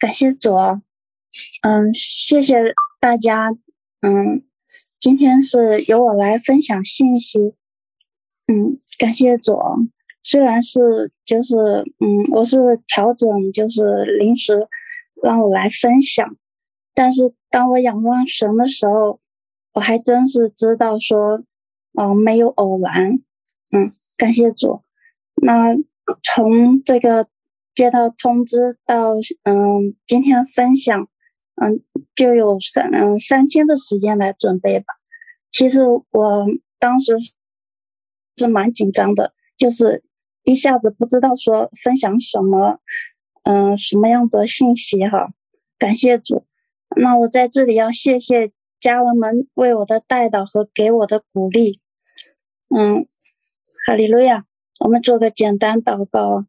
感谢主，嗯，谢谢大家，嗯，今天是由我来分享信息，嗯，感谢主，虽然是就是嗯，我是调整就是临时让我来分享，但是当我仰望神的时候，我还真是知道说，哦，没有偶然，嗯，感谢主，那从这个。接到通知到，嗯，今天分享，嗯，就有三嗯三天的时间来准备吧。其实我当时是蛮紧张的，就是一下子不知道说分享什么，嗯，什么样的信息哈。感谢主，那我在这里要谢谢家人们为我的带导和给我的鼓励。嗯，哈利路亚，我们做个简单祷告。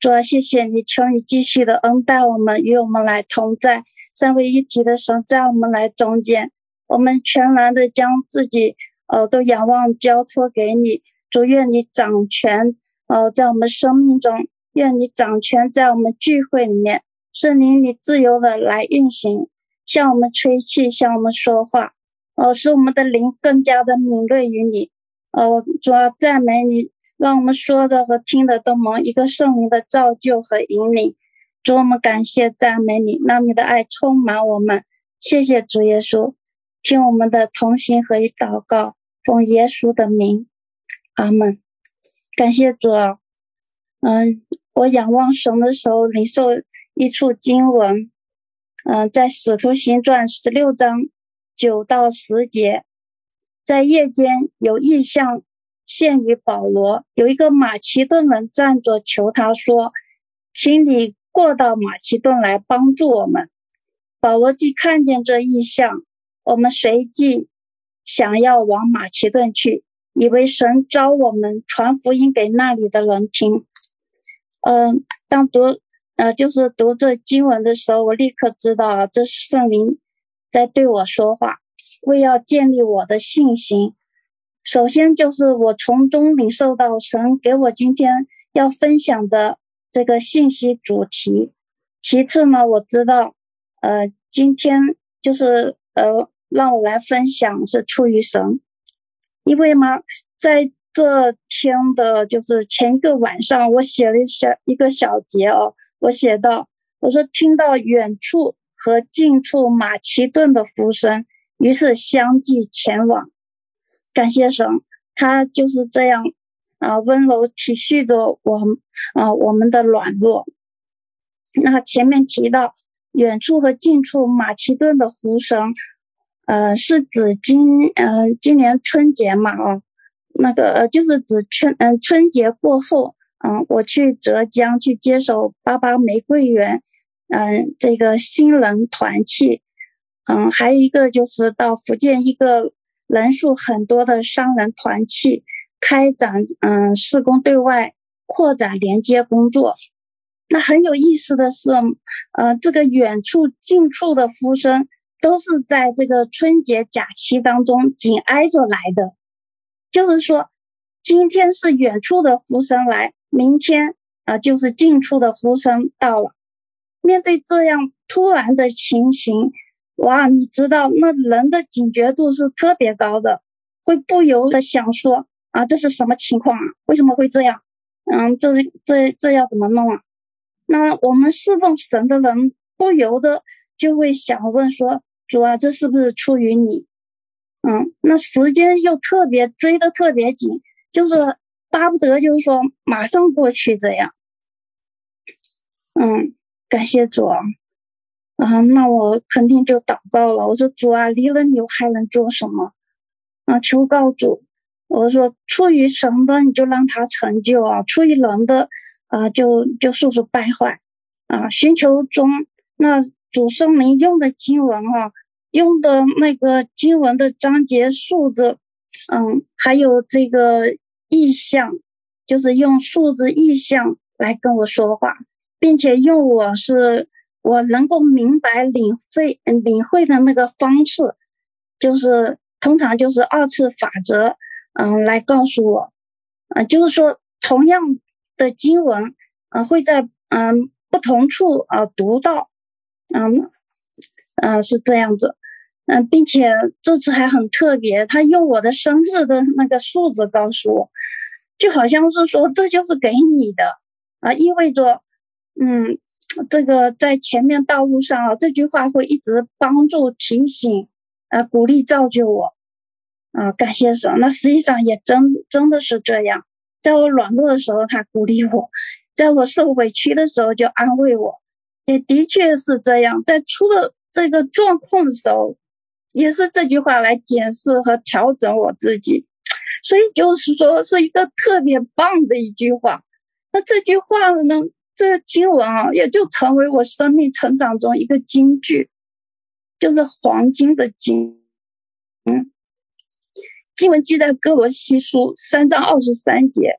主啊，谢谢你，求你继续的恩待我们，与我们来同在。三位一体的神在我们来中间，我们全然的将自己呃都仰望交托给你。主，愿你掌权呃在我们生命中，愿你掌权在我们聚会里面。圣灵，你自由的来运行，向我们吹气，向我们说话，呃，使我们的灵更加的敏锐于你。呃，主啊，赞美你。让我们说的和听的都蒙一个圣灵的造就和引领，主，我们感谢赞美你，让你的爱充满我们。谢谢主耶稣，听我们的同心合一祷告，奉耶稣的名，阿门。感谢主啊。嗯，我仰望神的时候，领受一处经文，嗯，在使徒行传十六章九到十节，在夜间有异象。现于保罗，有一个马其顿人站着求他说：“请你过到马其顿来帮助我们。”保罗既看见这异象，我们随即想要往马其顿去，以为神召我们传福音给那里的人听。嗯、当读呃就是读这经文的时候，我立刻知道这是圣灵在对我说话，为要建立我的信心。首先就是我从中领受到神给我今天要分享的这个信息主题。其次呢，我知道，呃，今天就是呃，让我来分享是出于神，因为嘛，在这天的就是前一个晚上，我写了一小一个小节哦，我写到，我说听到远处和近处马其顿的呼声，于是相继前往。感谢神，他就是这样啊，温柔体恤着我啊，我们的软弱。那前面提到远处和近处马其顿的湖神，呃，是指今呃今年春节嘛啊，那个呃就是指春嗯春节过后，嗯，我去浙江去接手八八玫瑰园，嗯，这个新人团契，嗯，还有一个就是到福建一个。人数很多的商人团契开展，嗯，施工对外扩展连接工作。那很有意思的是，呃，这个远处近处的呼声都是在这个春节假期当中紧挨着来的。就是说，今天是远处的呼声来，明天啊，就是近处的呼声到了。面对这样突然的情形。哇，你知道那人的警觉度是特别高的，会不由得想说啊，这是什么情况啊？为什么会这样？嗯，这这这要怎么弄啊？那我们侍奉神的人不由得就会想问说：主啊，这是不是出于你？嗯，那时间又特别追得特别紧，就是巴不得就是说马上过去这样。嗯，感谢主啊。啊，那我肯定就祷告了。我说主啊，离了你我还能做什么？啊，求告主。我说出于神的你就让他成就啊，出于人的啊就就速速败坏啊。寻求中那主圣灵用的经文哈、用的那个经文的章节数字，嗯，还有这个意象，就是用数字意象来跟我说话，并且用我是。我能够明白领会领会的那个方式，就是通常就是二次法则，嗯，来告诉我，啊、就是说同样的经文，啊、会在嗯不同处啊、读到，嗯嗯，是这样子。嗯，并且这次还很特别，他用我的生日的那个数字告诉我，就好像是说这就是给你的啊，意味着，嗯，这个在前面道路上啊，这句话会一直帮助、提醒、啊鼓励、造就我，啊，感谢神。那实际上也真真的是这样，在我软弱的时候，他鼓励我；在我受委屈的时候，就安慰我。也的确是这样，在出了这个状况的时候。也是这句话来检视和调整我自己，所以就是说是一个特别棒的一句话。那这句话呢，这个经文啊，也就成为我生命成长中一个金句，就是黄金的金。嗯，经文记在歌罗西书三章二十三节，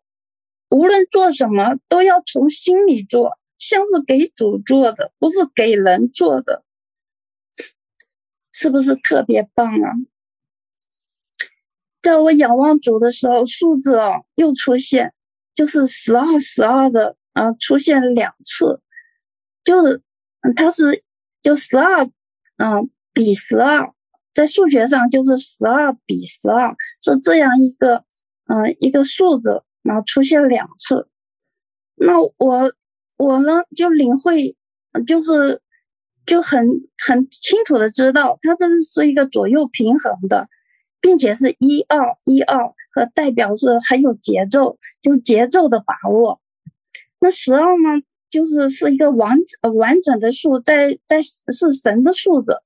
无论做什么，都要从心里做，像是给主做的，不是给人做的。是不是特别棒啊？在我仰望主的时候，数字哦又出现，就是十二十二的啊，出现两次，就是，它是就十二嗯比十二，在数学上就是十二比十二，是这样一个嗯一个数字，然后出现两次，那我我呢就领会就是。就很很清楚的知道，它这是一个左右平衡的，并且是一二一二，和代表是很有节奏，就是节奏的把握。那十二呢，就是是一个完完整的数，在在是神的数字。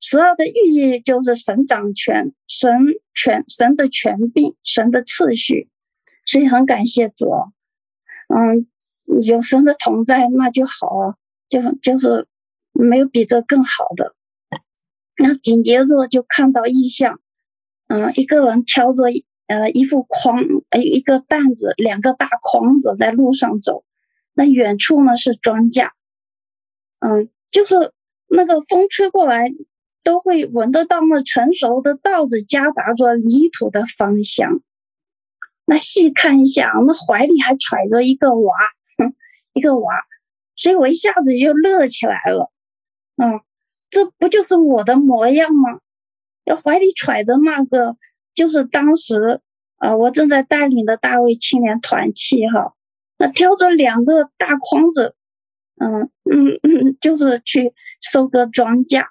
十二的寓意就是神掌权，神权神的权柄，神的次序。所以很感谢主，嗯，有神的同在，那就好，就就是。没有比这更好的。那紧接着就看到异象，嗯，一个人挑着呃一副筐，呃一个担子，两个大筐子在路上走。那远处呢是庄稼，嗯，就是那个风吹过来，都会闻得到那成熟的稻子夹杂着泥土的芳香。那细看一下，那怀里还揣着一个娃，哼，一个娃，所以我一下子就乐起来了。嗯，这不就是我的模样吗？要怀里揣着那个，就是当时啊、我正在带领的大卫青年团契哈。那挑着两个大筐子，嗯嗯嗯，就是去收割庄稼。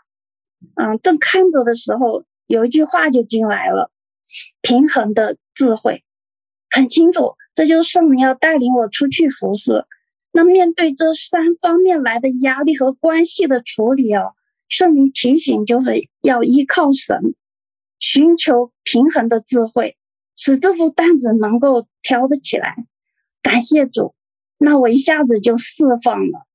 嗯，正看着的时候，有一句话就进来了：平衡的智慧，很清楚，这就是圣灵要带领我出去服侍。那面对这三方面来的压力和关系的处理哦，圣灵提醒就是要依靠神，寻求平衡的智慧，使这副担子能够挑得起来。感谢主，那我一下子就释放了。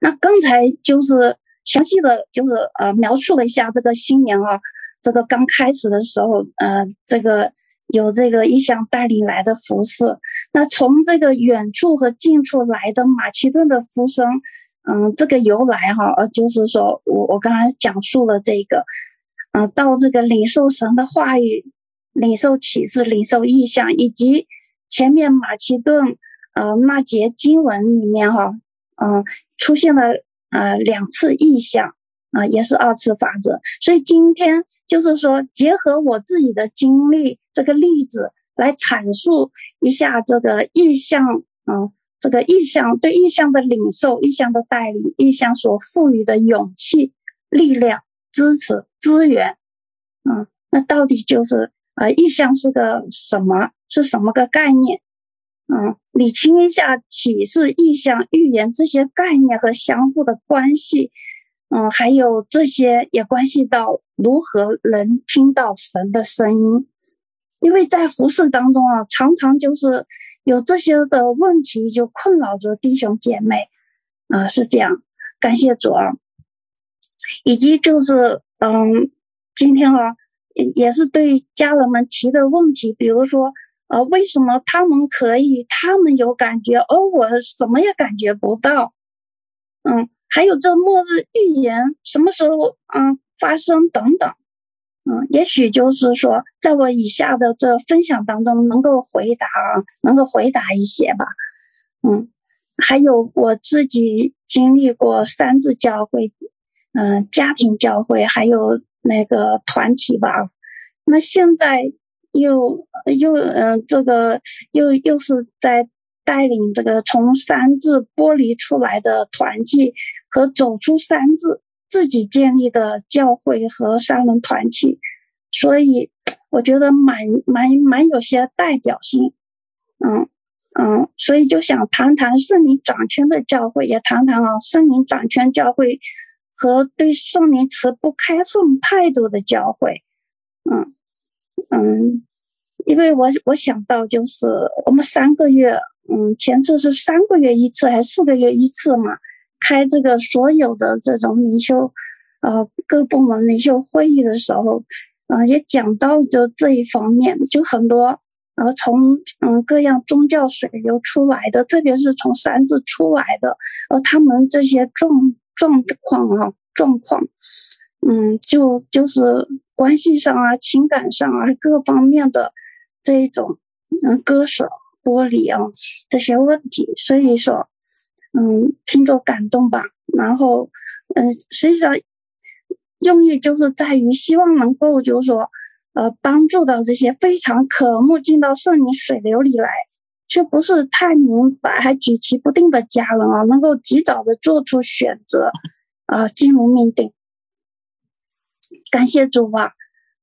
那刚才就是详细的就是呃描述了一下这个新年啊，这个刚开始的时候，呃，这个有这个异象带领来的服饰。那从这个远处和近处来的马其顿的呼声，嗯，这个由来哈，呃，就是说我我刚才讲述了这个，嗯、呃，到这个领受神的话语、领受启示、领受意象，以及前面马其顿呃那节经文里面哈，嗯、呃，出现了呃两次意象啊、也是二次法则。所以今天就是说，结合我自己的经历这个例子。来阐述一下这个意象，嗯，这个意象对意象的领受、意象的带领、意象所赋予的勇气、力量、支持、资源，嗯，那到底就是呃，异象是个什么？是什么个概念？嗯，理清一下启示、异象、预言这些概念和相互的关系，嗯，还有这些也关系到如何能听到神的声音。因为在服侍当中啊，常常就是有这些的问题，就困扰着弟兄姐妹，啊，是这样。感谢主啊，以及就是嗯，今天啊，也也是对家人们提的问题，比如说，呃，为什么他们可以，他们有感觉，而我什么也感觉不到？嗯，还有这末日预言什么时候嗯发生等等。嗯，也许就是说，在我以下的这分享当中，能够回答，能够回答一些吧。嗯还有我自己经历过三次教会，嗯、家庭教会，还有那个团体吧。那现在又又嗯、这个又又是在带领这个从三自剥离出来的团体和走出三自自己建立的教会和三人团体，所以我觉得蛮蛮蛮有些代表性，嗯。嗯，所以就想谈谈圣灵掌权的教会，也谈谈啊圣灵掌权教会和对圣灵持不开放态度的教会。嗯嗯，因为我我想到就是我们三个月，嗯，前次是三个月一次还是四个月一次嘛？开这个所有的这种领袖，呃，各部门领袖会议的时候，嗯、呃，也讲到就这一方面，就很多。然后从嗯各样宗教水流出来的，特别是从三自出来的，而他们这些状状况啊状况，嗯，就就是关系上啊、情感上啊各方面的这一种嗯割舍、剥离啊这些问题，所以说嗯听着感动吧。然后嗯，实际上用意就是在于希望能够就是说。呃，帮助到这些非常渴慕进到圣灵水流里来，却不是太明白还举棋不定的家人啊，能够及早的做出选择，啊、呃，进入命定。感谢主啊！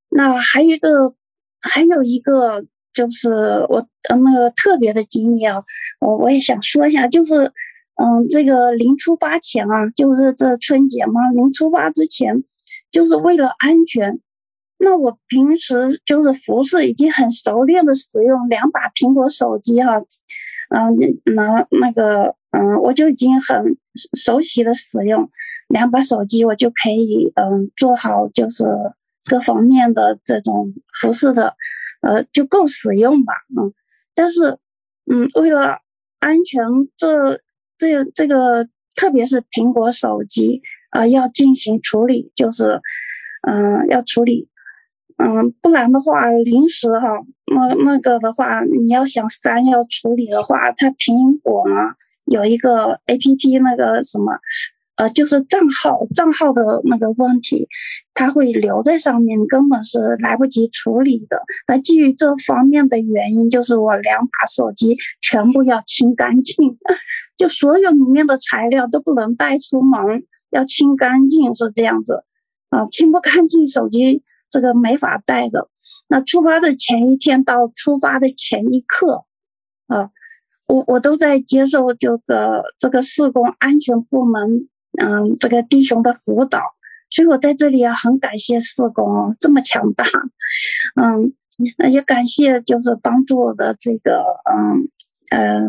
那还有一个，还有一个就是我的那个特别的经历啊，我我也想说一下，就是嗯，这个临出发前啊，就是这春节嘛，临出发之前，就是为了安全。那我平时就是服侍已经很熟练的使用两把苹果手机哈，嗯，那那个嗯，我就已经很熟悉的使用两把手机，我就可以嗯做好就是各方面的这种服侍的，呃，就够使用吧，嗯，但是嗯，为了安全，这这这个特别是苹果手机啊，要进行处理，就是嗯要处理。嗯，不然的话，临时哈，那那个的话，你要想删要处理的话，它苹果呢有一个 APP，那个什么，呃，就是账号账号的那个问题，它会留在上面，根本是来不及处理的。那基于这方面的原因，就是我两把手机全部要清干净，就所有里面的材料都不能带出门，要清干净，是这样子啊，清不干净手机。这个没法带的。那出发的前一天到出发的前一刻，啊，我我都在接受这个这个事工安全部门，嗯，这个弟兄的辅导。所以我在这里啊很感谢事工这么强大，嗯，也感谢就是帮助我的这个嗯呃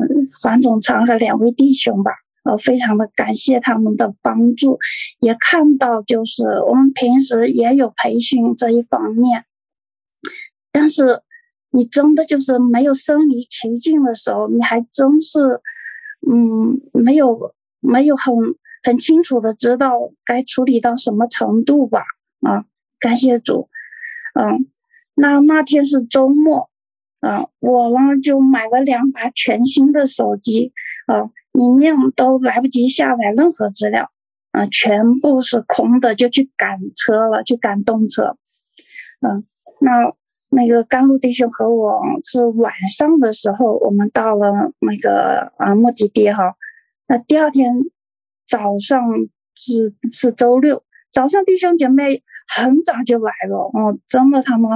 黄总长和两位弟兄吧。呃非常的感谢他们的帮助，也看到就是我们平时也有培训这一方面，但是你真的就是没有身临其境的时候，你还真是嗯没有没有很很清楚的知道该处理到什么程度吧啊，感谢主，嗯，那那天是周末，嗯，我呢就买了两把全新的手机，啊。里面都来不及下载任何资料，啊、全部是空的，就去赶车了，去赶动车。嗯、那那个甘露弟兄和我是晚上的时候，我们到了那个啊目的地哈。那第二天早上是是周六，早上弟兄姐妹很早就来了，哦，真的他们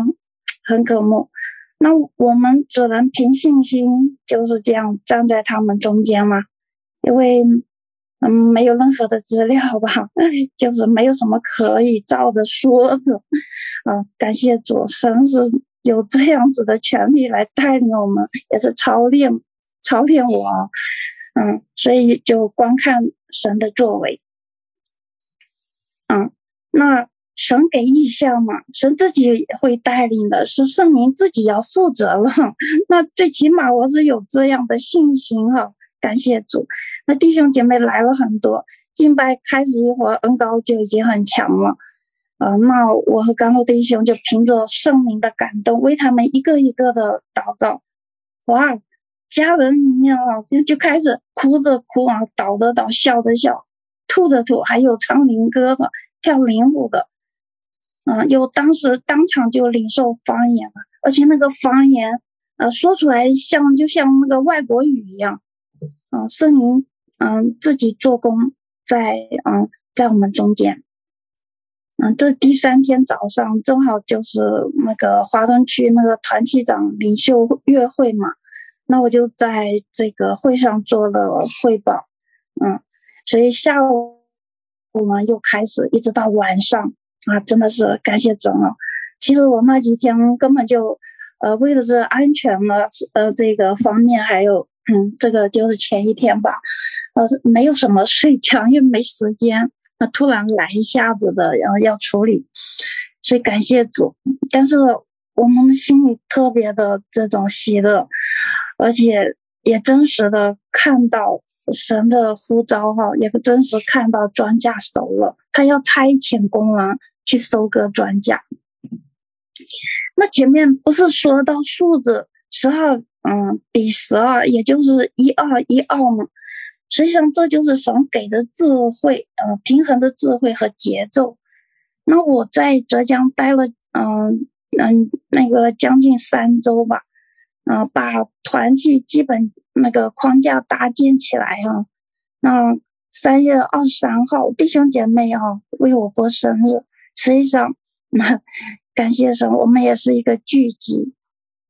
很渴慕。那我们只能凭信心就是这样站在他们中间嘛。因为，嗯，没有任何的资料吧，就是没有什么可以照着说的，啊，感谢主神是有这样子的权利来带领我们，也是操练操练我，嗯，所以就观看神的作为，嗯，那神给意向嘛，神自己会带领的，是圣灵自己要负责了，那最起码我是有这样的信心哈。感谢主，那弟兄姐妹来了很多，敬拜开始一会儿，恩膏就已经很强了。呃，那我和甘露弟兄就凭着圣灵的感动，为他们一个一个的祷告。哇，家人里面啊，就就开始哭着哭啊，倒的倒，笑的笑，吐的吐，还有唱灵歌的，跳灵舞的，啊，有当时当场就领受方言了，而且那个方言，呃，说出来像就像那个外国语一样，啊，圣灵，嗯，自己做工在，嗯，在我们中间。嗯，这第三天早上正好就是那个华东区那个团契长领袖月会嘛，那我就在这个会上做了汇报，嗯，所以下午我们又开始一直到晚上啊，真的是感谢主啊！其实我那几天根本就呃为了这安全呢，呃这个方面还有嗯 这个就是前一天吧，呃没有什么睡觉，因为没时间。那突然来一下子的，然后要处理，所以感谢主。但是我们心里特别的这种喜乐，而且也真实的看到神的呼召哈，也真实看到庄稼熟了，他要差遣工人去收割庄稼。那前面不是说到数字十二，嗯，比十二，也就是一二一二嘛？实际上，这就是神给的智慧，呃，平衡的智慧和节奏。那我在浙江待了，嗯嗯，那个将近三周吧，啊、呃，把团契基本那个框架搭建起来哈。那三月二十三号，弟兄姐妹哈为我过生日，实际上，那感谢神，我们也是一个聚集。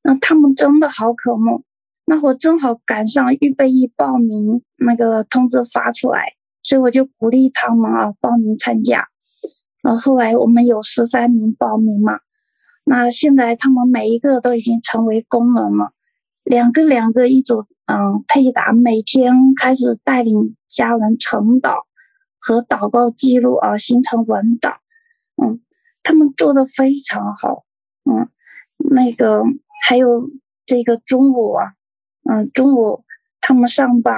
那他们真的好渴慕。那我正好赶上预备役报名那个通知发出来，所以我就鼓励他们啊报名参加。然后后来我们有十三名报名嘛，那现在他们每一个都已经成为工人了，两个两个一组，嗯，配搭，每天开始带领家人晨祷和祷告记录啊，形成文档，嗯，他们做的非常好，嗯，那个还有这个中午啊。嗯，中午他们上班，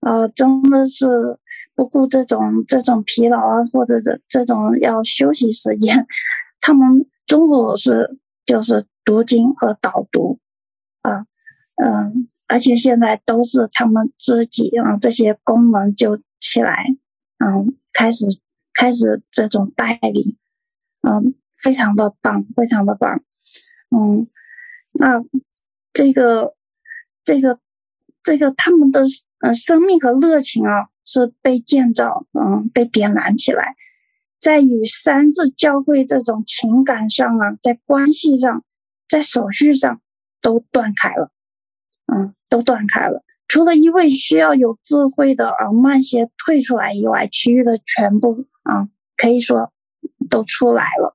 呃，真的是不顾这种这种疲劳啊，或者这这种要休息时间，他们中午是就是读经和导读，啊，嗯，而且现在都是他们自己啊这些工人就起来，嗯，开始开始这种带领，嗯，非常的棒，非常的棒，嗯，那这个。这个，这个他们的呃生命和热情啊，是被建造，嗯，被点燃起来，在与三字教会这种情感上啊，在关系上，在手续上都断开了，嗯，都断开了。除了一位需要有智慧的啊慢些退出来以外，其余的全部啊，可以说都出来了。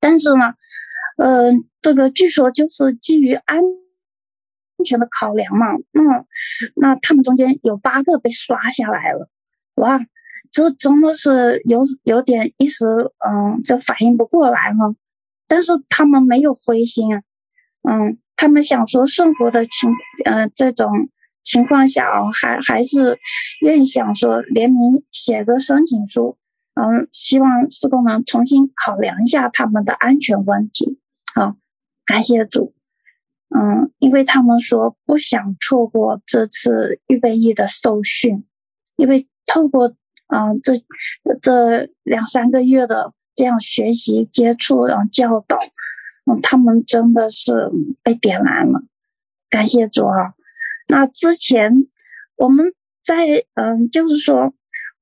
但是呢，呃，这个据说就是基于安。安全的考量嘛，那那他们中间有八个被刷下来了，哇，这真的是有有点一时嗯，就反应不过来哈。但是他们没有灰心啊，嗯，他们想说顺服的情，呃，这种情况下啊，还还是愿意想说联名写个申请书，嗯，希望施工能重新考量一下他们的安全问题。好，感谢主。嗯，因为他们说不想错过这次预备役的受训，因为透过嗯这这两三个月的这样学习接触，然后教导，嗯，他们真的是被点燃了，感谢主啊！那之前我们在嗯，就是说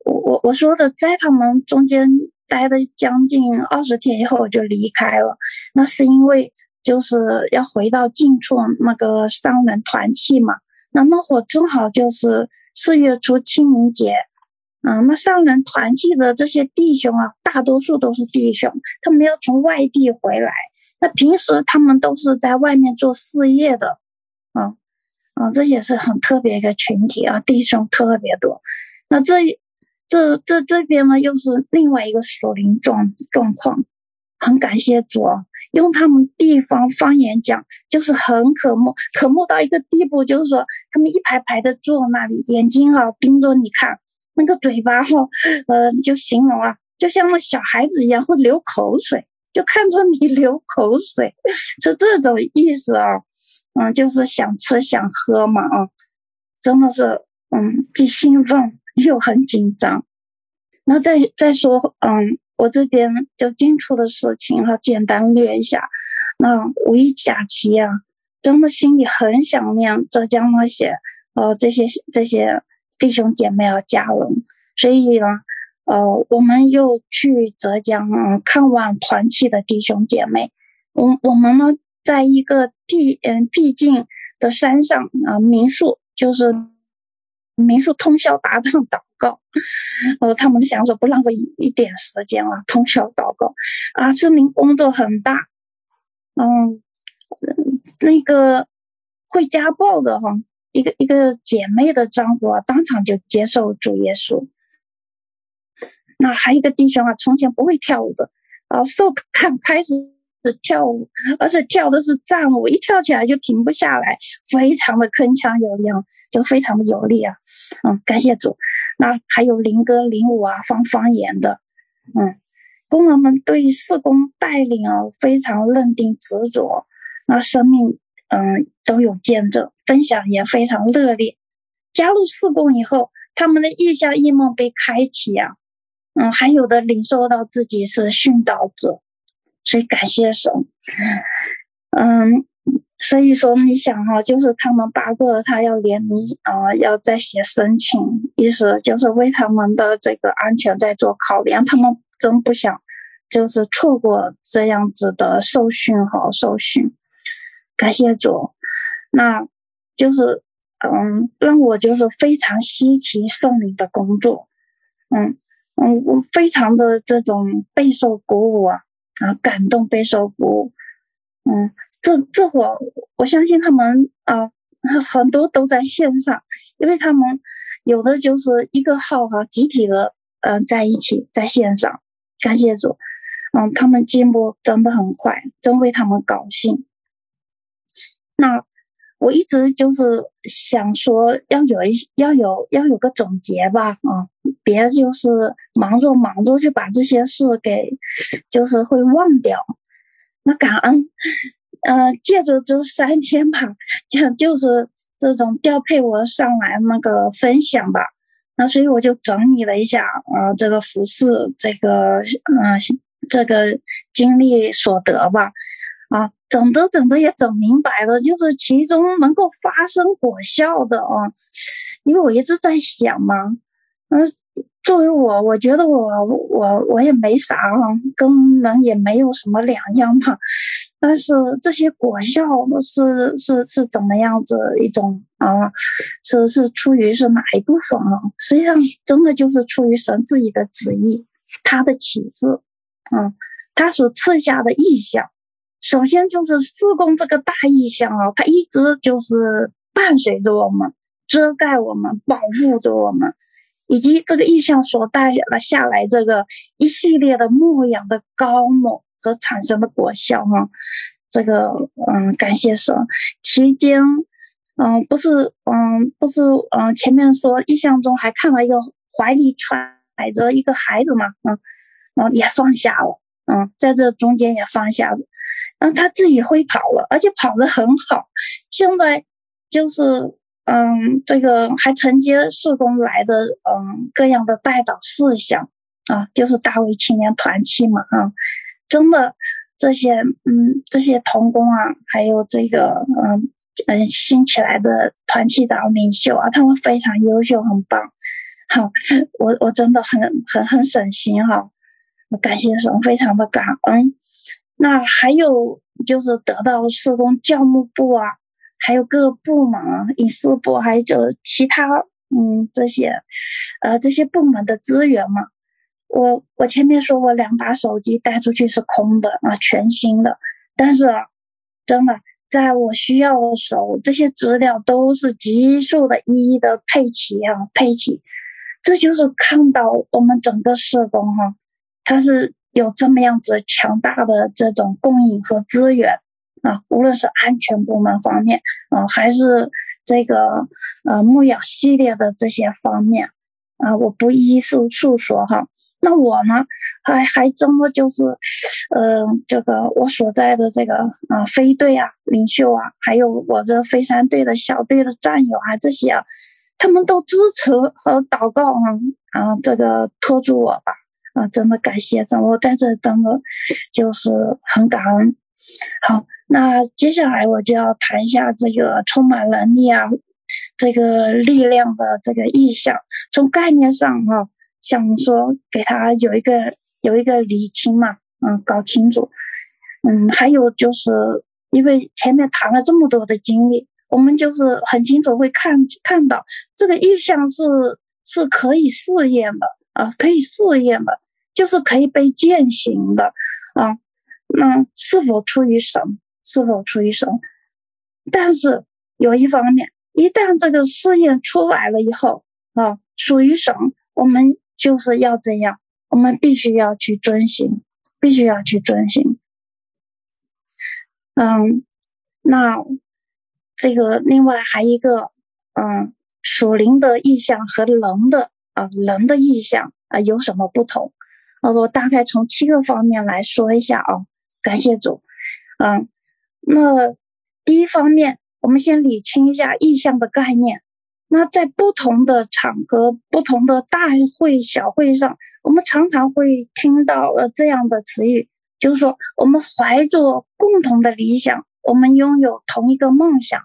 我我我说的，在他们中间待了将近二十天以后我就离开了，那是因为。就是要回到近处那个上人团契嘛，那那会儿正好就是四月初清明节，嗯，那上人团契的这些弟兄啊，大多数都是弟兄，他们要从外地回来，那平时他们都是在外面做事业的，啊，啊，这也是很特别一个群体啊，弟兄特别多，那这这这这边呢，又是另外一个属灵状状况，很感谢主啊。用他们地方方言讲，就是很渴慕，渴慕到一个地步，就是说他们一排排的坐那里，眼睛哈盯着你看，那个嘴巴哈，呃，就形容啊，就像那小孩子一样会流口水，就看着你流口水，是这种意思啊。嗯，就是想吃想喝嘛，啊，真的是，嗯，既兴奋又很紧张。那再再说，嗯，我这边就近处的事情哈，简单列一下。那五一假期啊，真的心里很想念浙江那些，呃，这些这些弟兄姐妹啊，家人。所以呢，呃，我们又去浙江啊，看望团契的弟兄姐妹。我我们呢，在一个僻嗯僻静的山上啊，民宿就是民宿通宵达旦祷告。呃，他们想说不浪费一点时间啊，通宵祷告啊，市民工作很大。嗯，那个会家暴的哈，一个一个姐妹的丈夫啊，当场就接受主耶稣。那还有一个弟兄啊，从前不会跳舞的啊，受看开始跳舞，而且跳的是战舞，一跳起来就停不下来，非常的铿锵有力，就非常的有力啊。嗯，感谢主。那还有灵歌灵舞啊，方方言的，嗯。工人们对四工带领啊非常认定执着，那生命嗯都有见证，分享也非常热烈。加入四工以后，他们的异象异梦被开启、啊，嗯，还有的领受到自己是殉道者，所以感谢神。嗯，所以说你想哈、就是他们八个他要联名啊，要再写申请，意思就是为他们的这个安全在做考量，他们。真不想，就是错过这样子的受训和受训，感谢主，那就是嗯，让我就是非常稀奇圣灵的工作，嗯嗯，我非常的这种备受鼓舞啊啊，感动备受鼓舞，嗯，这这会儿我相信他们啊很多都在线上，因为他们有的就是一个号哈、集体的呃在一起在线上。感谢主，嗯，他们进步真的很快，真为他们高兴。那我一直就是想说，要有一要有要有个总结吧，啊，别就是忙着忙着就把这些事给就是会忘掉。那感恩，呃，借着这三天吧，就就是这种调配我上来那个分享吧。那所以我就整理了一下，呃，这个服饰，这个，嗯、这个经历所得吧，啊，整着整着也整明白了，就是其中能够发生果效的啊，因为我一直在想嘛，嗯、作为我，我觉得我我我也没啥哈，跟人也没有什么两样嘛。但是这些果效是是是怎么样子一种啊？是是出于是哪一部分啊？实际上，真的就是出于神自己的旨意，他的启示，啊，他所赐下的意象。首先就是四宫这个大意象啊，他一直就是伴随着我们，遮盖我们，保护着我们。以及这个意象所带了下来这个一系列的牧养的膏抹和产生的果效哈，这个嗯感谢神。期间嗯不是嗯不是嗯前面说异象中还看到一个怀里揣着一个孩子嘛嗯嗯也放下了嗯在这中间也放下了，嗯他自己会跑了，而且跑得很好，现在就是。嗯，这个还承接社工来的嗯各样的代祷事项啊，就是大卫青年团契嘛啊，真的这些嗯这些童工啊，还有这个嗯嗯新起来的团契长领袖啊，他们非常优秀，很棒。好，我我真的很很很省心哈，我感谢神，非常的感恩。那还有就是得到社工教务部啊。还有各个部门啊，影视部，还有就其他，嗯，这些，呃，这些部门的资源嘛。我我前面说过，两把手机带出去是空的啊，全新的。但是，真的，在我需要的时候，这些资料都是急速的一一的配齐啊，配齐。这就是看到我们整个事工哈，它是有这么样子强大的这种供应和资源。啊，无论是安全部门方面，啊，还是这个呃牧养系列的这些方面，啊，我不一一诉诉说哈。那我呢，还还真的就是，呃，这个我所在的这个啊飞队啊领袖啊，还有我这飞山队的小队的战友啊，这些啊，他们都支持和祷告啊，啊，这个托住我吧，啊，真的感谢，真我在这真的就是很感恩。好，那接下来我就要谈一下这个充满能力啊。这个力量的这个意象，从概念上哈、想说给他有一个有一个理清嘛，嗯，搞清楚，嗯，还有就是因为前面谈了这么多的经历，我们就是很清楚会看看到这个意象是是可以试验的啊，可以试验的，就是可以被践行的啊，那是否出于神？是否出于神？但是有一方面。一旦这个试验出来了以后，啊，属于神，我们就是要这样，我们必须要去遵行，必须要去遵行。嗯，那这个另外还一个，嗯，属灵的意象和人的啊人的意象啊有什么不同？啊，我大概从七个方面来说一下啊，感谢主。嗯，那第一方面。我们先理清一下意象的概念。那在不同的场合、不同的大会、小会上，我们常常会听到呃这样的词语，就是说我们怀着共同的理想，我们拥有同一个梦想，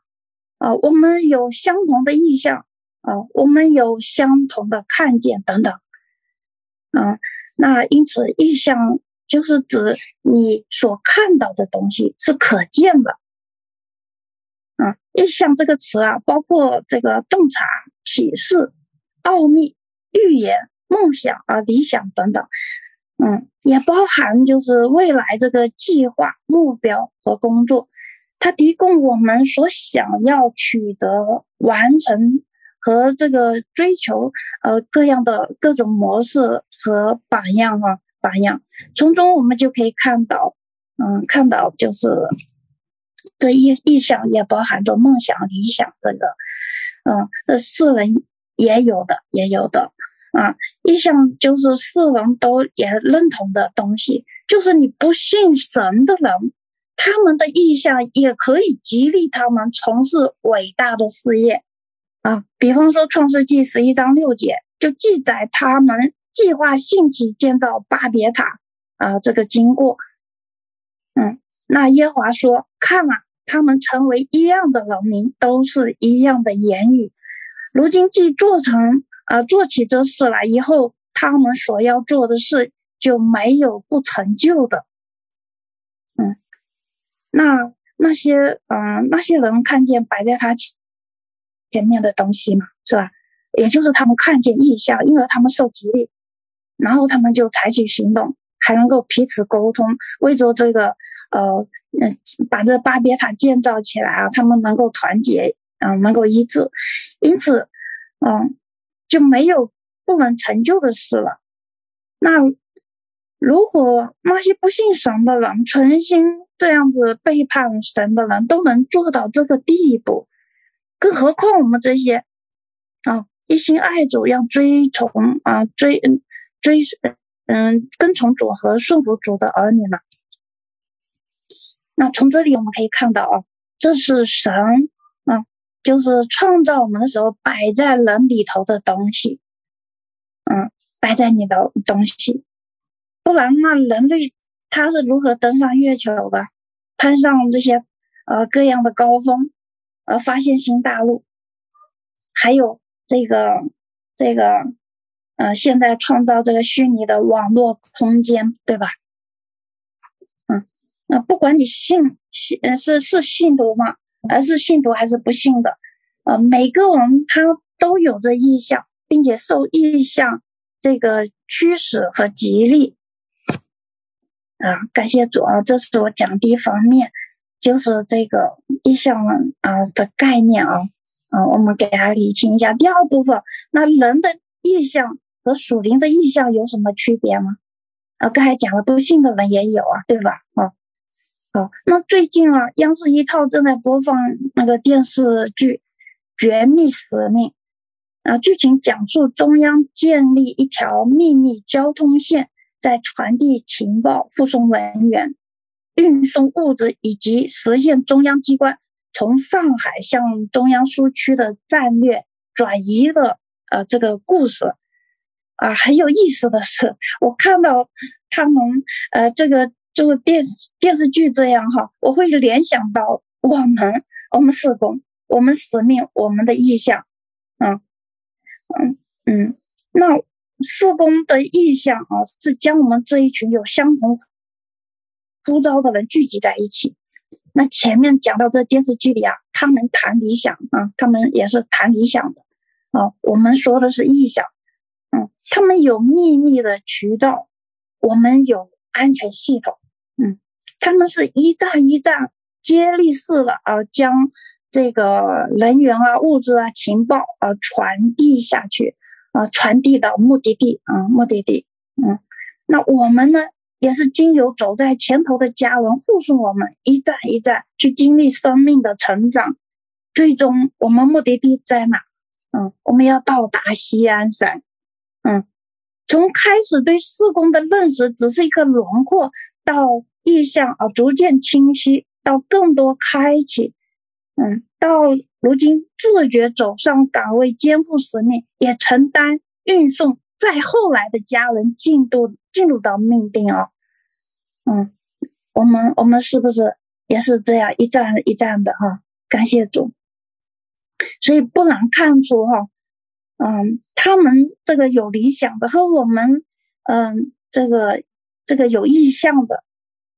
啊、我们有相同的意向，啊、我们有相同的看见等等，啊、那因此意向就是指你所看到的东西是可见的。啊，意象这个词啊，包括这个洞察、启示、奥秘、预言、梦想啊、理想等等，嗯，也包含就是未来这个计划、目标和工作，它提供我们所想要取得、完成和这个追求呃各样的各种模式和榜样哈、榜样，从中我们就可以看到，嗯，看到就是。这意意象也包含着梦想、理想，这个，嗯，这世人也有的，也有的，啊，意象就是世人都也认同的东西，就是你不信神的人，他们的意象也可以激励他们从事伟大的事业，啊，比方说《创世纪》十一章六节就记载他们计划兴起建造巴别塔，啊，这个经过，嗯。那耶华说：“看啊，他们成为一样的人民，都是一样的言语。如今既做成，呃，做起这事来以后，他们所要做的事就没有不成就的。嗯，那那些，嗯、那些人看见摆在他前前面的东西嘛，是吧？也就是他们看见异象，因为他们受激励，然后他们就采取行动，还能够彼此沟通，为着这个。”呃，嗯，把这巴别塔建造起来啊，他们能够团结，嗯、能够一致，因此，嗯、就没有不能成就的事了。那如果那些不信神的人，存心这样子背叛神的人，都能做到这个地步，更何况我们这些啊，一心爱主，要追从啊，追追嗯，跟从主和顺服主的儿女呢？那从这里我们可以看到啊，这是神啊，就是创造我们的时候摆在人里头的东西，嗯，摆在你的东西，不然那人类他是如何登上月球的，攀上这些呃各样的高峰，呃发现新大陆，还有这个这个呃现在创造这个虚拟的网络空间，对吧？那不管你信信是是信徒吗？而是信徒还是不信的，呃，每个人他都有着意向，并且受意向这个驱使和激励。啊，感谢主啊！这是我讲第一方面，就是这个意向啊的概念啊，啊，我们给大家理清一下。第二部分，那人的意向和属灵的意向有什么区别吗？啊，刚才讲了，不信的人也有啊，对吧？啊。那最近啊，央视一套正在播放那个电视剧《绝密使命》，啊，剧情讲述中央建立一条秘密交通线，在传递情报、护送人员、运送物资以及实现中央机关从上海向中央苏区的战略转移的呃这个故事。啊，很有意思的是，我看到他们呃这个这个电视电视剧这样哈，我会联想到我们我们四工，我们使命，我们的意向，嗯嗯嗯，那四工的意向啊，是将我们这一群有相同呼召的人聚集在一起。那前面讲到这电视剧里啊，他们谈理想啊，他们也是谈理想的啊，我们说的是意向。嗯，他们有秘密的渠道，我们有安全系统。他们是一站一站接力式的啊，将这个人员啊、物资啊、情报啊传递下去啊，传递到目的地啊，目的地。嗯，那我们呢，也是经由走在前头的家人护送我们一站一站去经历生命的成长，最终我们目的地在哪？嗯，我们要到达西安省。嗯，从开始对四工的认识只是一个轮廓，到意向啊逐渐清晰，到更多开启，嗯，到如今自觉走上岗位，肩负使命，也承担运送再后来的家人进度进入到命定啊，嗯，我们我们是不是也是这样一站一站的哈？感谢主，所以不难看出哈。嗯，他们这个有理想的和我们，嗯，这个这个有意向的，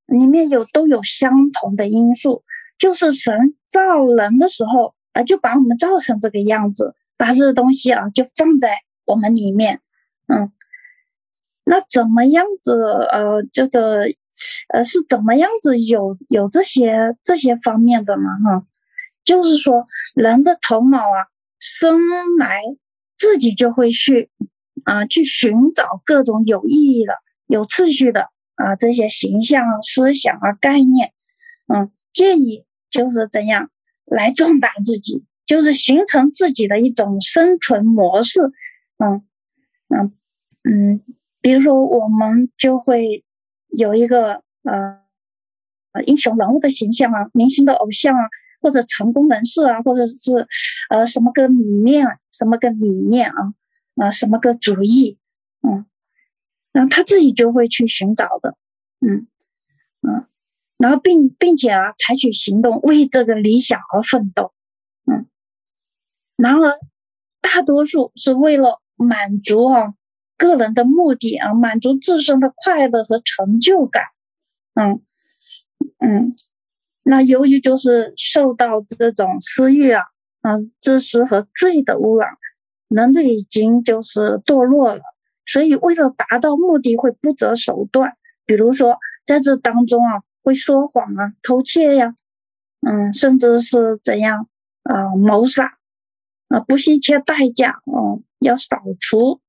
里面有都有相同的因素，就是神造人的时候啊，就把我们造成这个样子，把这个东西啊就放在我们里面，嗯，那怎么样子？呃，这个呃是怎么样子有有这些这些方面的呢？哈，就是说人的头脑啊，生来。自己就会去啊，去寻找各种有意义的、有秩序的啊这些形象、思想啊、概念，嗯，建议就是怎样来壮大自己，就是形成自己的一种生存模式，嗯嗯嗯，比如说我们就会有一个呃英雄人物的形象啊，明星的偶像啊。或者成功人士啊，或者是呃什么个理念，什么个理念啊，啊、什么个主义，嗯，然后他自己就会去寻找的，嗯嗯，然后并并且啊采取行动，为这个理想而奋斗，嗯，然而大多数是为了满足啊个人的目的啊，满足自身的快乐和成就感，嗯嗯。那由于就是受到这种私欲啊、啊自私和罪的污染，人类已经就是堕落了，所以为了达到目的会不择手段，比如说在这当中啊会说谎啊、偷窃呀、嗯，甚至是怎样啊谋杀啊，不惜一切代价，嗯，要扫除，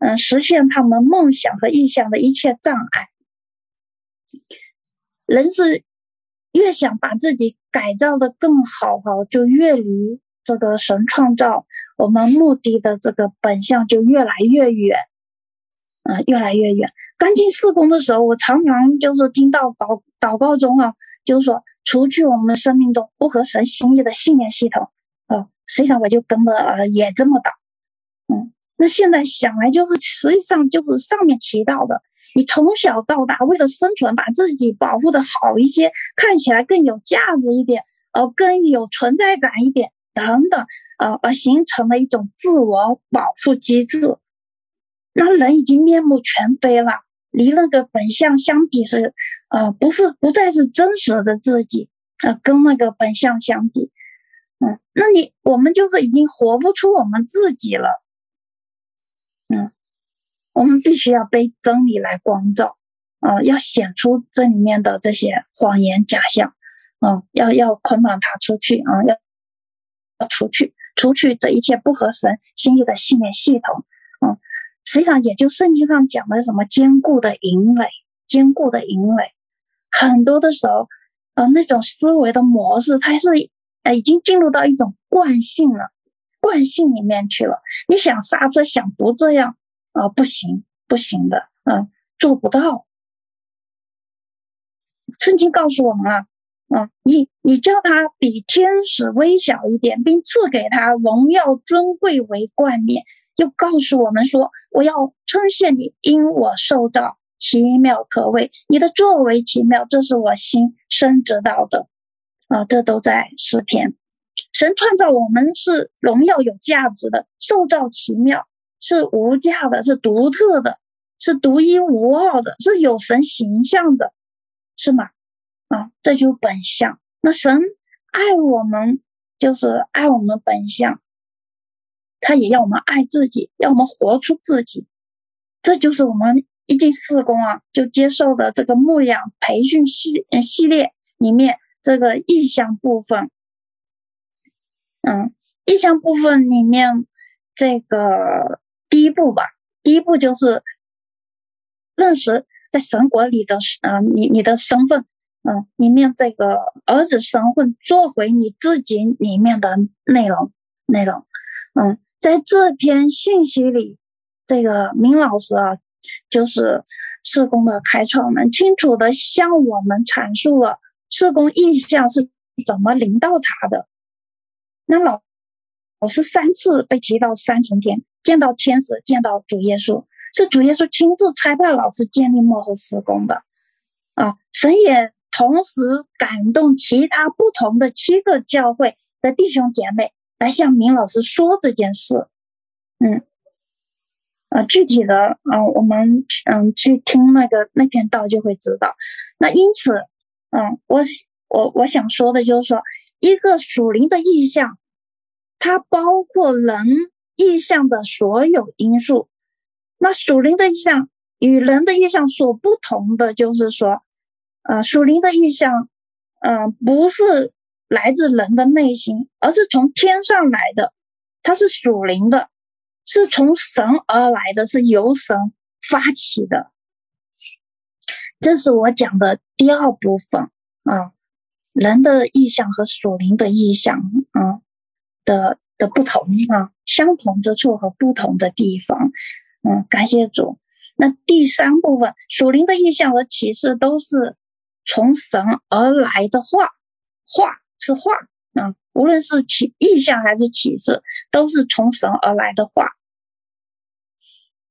嗯，实现他们梦想和意向的一切障碍，人是。越想把自己改造的更好哈，就越离这个神创造我们目的的这个本相就越来越远，啊，越来越远。刚进四工的时候，我常常就是听到祷祷告中啊，就是说，除去我们生命中不合神心意的信念系统，啊，实际上我就跟着呃也这么祷，嗯，那现在想来就是实际上就是上面提到的。你从小到大，为了生存，把自己保护的好一些，看起来更有价值一点，呃，更有存在感一点，等等，呃，而形成了一种自我保护机制。那人已经面目全非了，离那个本相相比是，呃，不是不再是真实的自己，呃，跟那个本相相比，嗯，那你我们就是已经活不出我们自己了，嗯。我们必须要被真理来光照，啊、要显出这里面的这些谎言假象，啊、要要捆绑它出去，啊、要要除去除去这一切不合神心意的信念系统，啊、实际上也就圣经上讲的什么坚固的营垒，坚固的营垒，很多的时候，呃，那种思维的模式，它是呃已经进入到一种惯性了，惯性里面去了。你想刹车，想不这样啊、不行，不行的，嗯、做不到。圣经告诉我们啊，啊、你你叫他比天使微小一点，并赐给他荣耀尊贵为冠冕，又告诉我们说，我要称谢你，因我受造奇妙可畏，你的作为奇妙，这是我心深知道的。啊，这都在诗篇。神创造我们是荣耀有价值的，受造奇妙，是无价的，是独特的，是独一无二的，是有神形象的，是吗？啊，这就是本相。那神爱我们，就是爱我们本相，他也要我们爱自己，要我们活出自己。这就是我们一进四宫啊，就接受的这个牧养培训系系列里面。这个意向部分，嗯，意向部分里面，这个第一步吧，第一步就是认识在神国里的，嗯，你你的身份，嗯，里面这个儿子身份，做回你自己里面的内容内容，嗯，在这篇信息里，这个明老师啊，就是社工的开创们，清楚地向我们阐述了。社工意向是怎么临到他的？那老老师三次被提到三重天，见到天使，见到主耶稣，是主耶稣亲自差派老师建立幕后施工的。啊，神也同时感动其他不同的七个教会的弟兄姐妹来向明老师说这件事。嗯，啊，具体的啊，我们嗯去听那个那篇道就会知道。那因此。嗯，我我我想说的就是说，一个属灵的意象，它包括人意象的所有因素。那属灵的意象与人的意象所不同的，就是说，呃，属灵的意象，嗯、不是来自人的内心，而是从天上来的，它是属灵的，是从神而来的，是由神发起的。这是我讲的第二部分啊，人的意象和属灵的意象啊的的不同啊，相同之处和不同的地方。嗯，感谢主。那第三部分，属灵的意象和启示都是从神而来的话，话是话啊，无论是启意象还是启示，都是从神而来的话。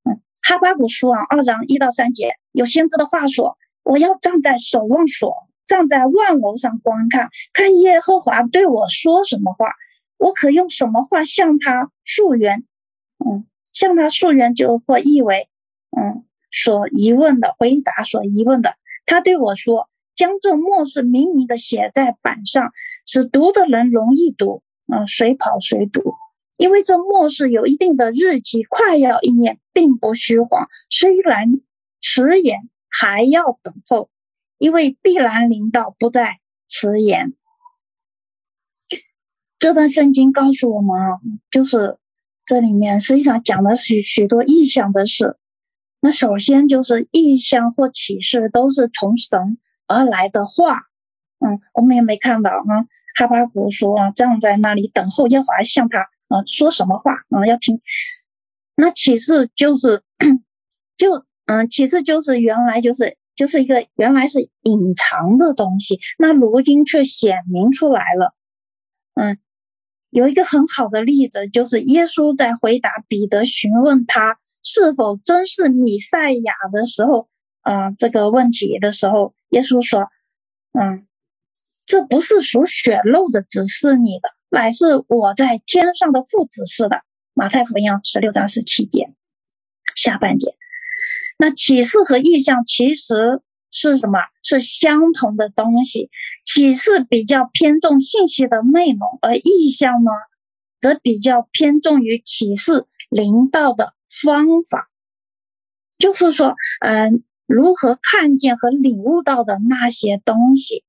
嗯，哈巴谷书啊，二章一到三节，有先知的话说。我要站在守望所，站在万楼上观看，看耶和华对我说什么话，我可用什么话向他溯源？嗯，向他溯源就或译为，嗯，所疑问的回答，所疑问的。他对我说：“将这末世明明的写在板上，使读的人容易读。嗯，随跑随读，因为这末世有一定的日期，快要应验，并不虚谎。虽然迟延。”还要等候，因为必然临到，不再迟延。这段圣经告诉我们啊，就是这里面实际上讲了许许多异象的事。那首先就是异象或启示都是从神而来的话。嗯，我们也没看到啊。哈巴谷说，站在那里等候耶和华向他啊说什么话啊，要听。那启示就是就。嗯，其实就是原来就是就是一个原来是隐藏的东西，那如今却显明出来了。嗯，有一个很好的例子，就是耶稣在回答彼得询问他是否真是弥赛亚的时候，啊、这个问题的时候，耶稣说：“嗯，这不是属血肉的指示你的，乃是我在天上的父指示的。”马太福音十六章十七节下半节。那启示和异象其实是什么？是相同的东西。启示比较偏重信息的内容，而异象呢，则比较偏重于启示领导的方法。就是说，嗯、如何看见和领悟到的那些东西，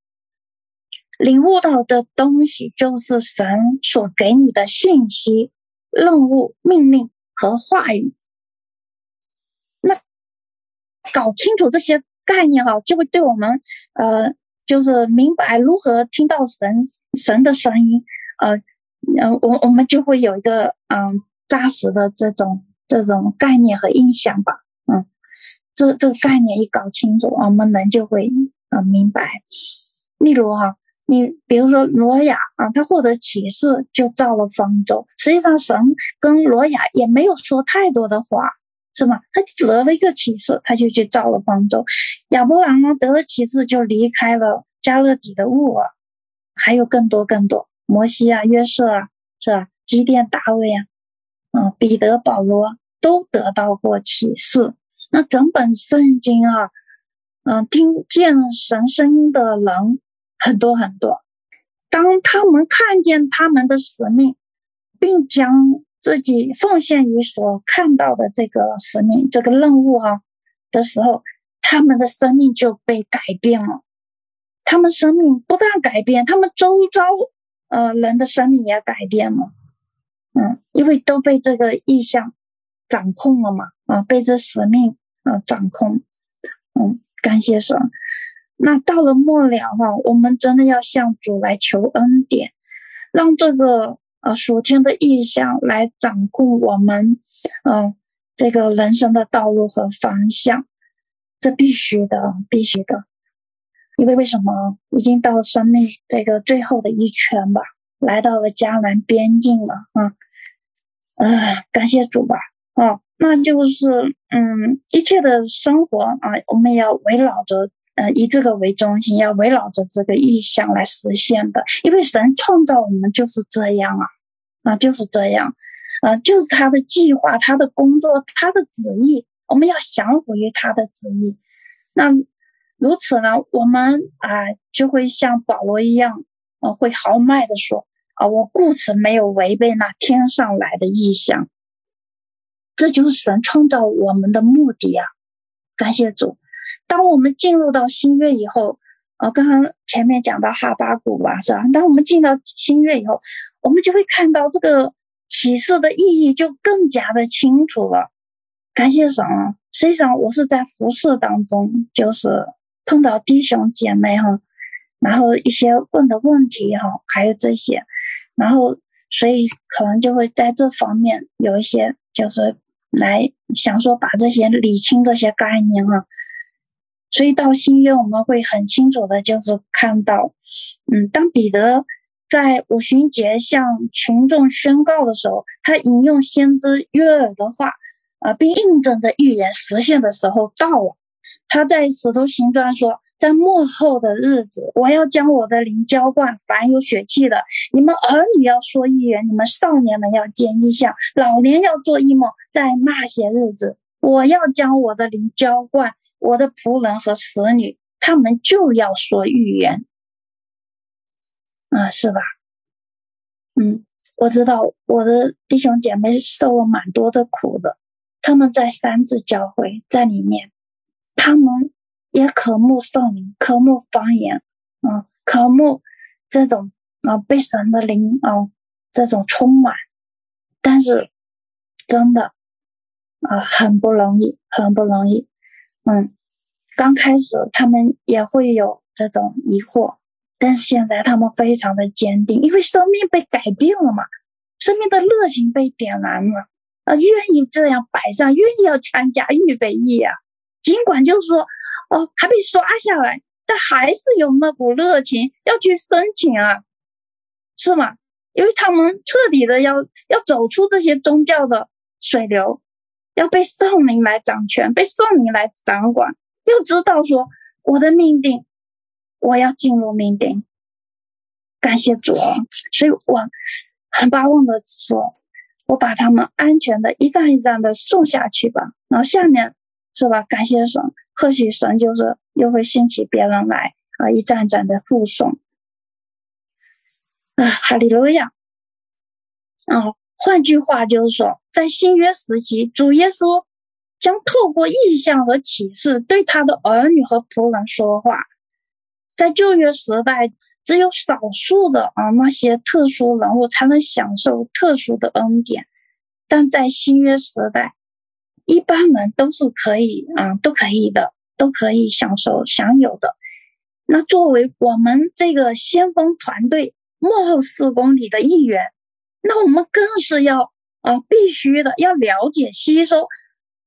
领悟到的东西就是神所给你的信息、任务、命令和话语。那搞清楚这些概念哈，就会对我们，呃，就是明白如何听到神神的声音，呃，呃，我我们就会有一个嗯扎实的这种这种概念和印象吧。嗯，这这个概念一搞清楚，我们人就会呃明白。例如哈、你比如说罗雅啊，他获得启示就造了方舟，实际上神跟罗雅也没有说太多的话。是吗？他得了一个启示，他就去造了方舟。亚伯兰呢，得了启示就离开了迦勒底的乌尔，还有更多更多，摩西啊、约瑟啊，是吧？基甸、大卫啊，嗯，彼得、保罗都得到过启示。那整本圣经啊，嗯，听见神声音的人很多很多。当他们看见他们的使命，并将自己奉献于所看到的这个使命、这个任务啊的时候，他们的生命就被改变了。他们生命不但改变，他们周遭呃人的生命也改变了。嗯，因为都被这个意向掌控了嘛，啊，被这使命啊掌控。嗯，感谢神。那到了末了哈、我们真的要向主来求恩典，让这个。啊，属天的意象来掌控我们，嗯、这个人生的道路和方向，这必须的，必须的。因为为什么？已经到生命这个最后的一圈吧，来到了迦南边境了啊！啊，感谢主吧！啊，那就是，嗯，一切的生活啊，我们要围绕着。呃，以这个为中心，要围绕着这个意向来实现的，因为神创造我们就是这样啊，啊，就是这样，啊，就是他的计划，他的工作，他的旨意，我们要降服于他的旨意。那如此呢，我们啊就会像保罗一样，啊，会豪迈的说，啊，我故此没有违背那天上来的意向。这就是神创造我们的目的啊！感谢主。当我们进入到新月以后，啊，刚刚前面讲到哈巴谷吧，是吧？当我们进到新月以后，我们就会看到这个启示的意义就更加的清楚了。感谢神啊！实际上我是在服侍当中，就是碰到弟兄姐妹哈，然后一些问的问题哈，还有这些，然后所以可能就会在这方面有一些，就是来想说把这些理清这些概念啊。所以到新约，我们会很清楚的，就是看到，嗯，当彼得在五旬节向群众宣告的时候，他引用先知约珥的话，啊、并印证着预言实现的时候到了。他在使徒行传说，在末后的日子，我要将我的灵浇灌凡有血气的，你们儿女要说预言，你们少年们要见异象，老年要做异梦，在那些日子，我要将我的灵浇灌。我的仆人和使女，他们就要说预言，啊，是吧？嗯，我知道我的弟兄姐妹受了蛮多的苦的，他们在三自教会在里面，他们也渴慕圣灵，渴慕方言，啊，渴慕这种啊被神的灵啊这种充满，但是真的啊很不容易，很不容易。嗯，刚开始他们也会有这种疑惑，但是现在他们非常的坚定，因为生命被改变了嘛，生命的热情被点燃了，啊，愿意这样摆上，愿意要参加预备役啊。尽管就是说，哦，还被刷下来，但还是有那股热情要去申请啊，是吗？因为他们彻底的要要走出这些宗教的水流。要被圣灵来掌权，被圣灵来掌管。要知道说，我的命定，我要进入命定。感谢主，所以我很巴望的说，我把他们安全的一站一站的送下去吧。然后下面是吧？感谢神，或许神就是又会兴起别人来啊，一站站的护送。啊，哈利路亚！啊。换句话就是说，在新约时期，主耶稣将透过异象和启示对他的儿女和仆人说话。在旧约时代，只有少数的啊那些特殊人物才能享受特殊的恩典，但在新约时代，一般人都是可以啊都可以的，都可以享受享有的。那作为我们这个先锋团队幕后施工里的一员。那我们更是要啊、必须的要了解、吸收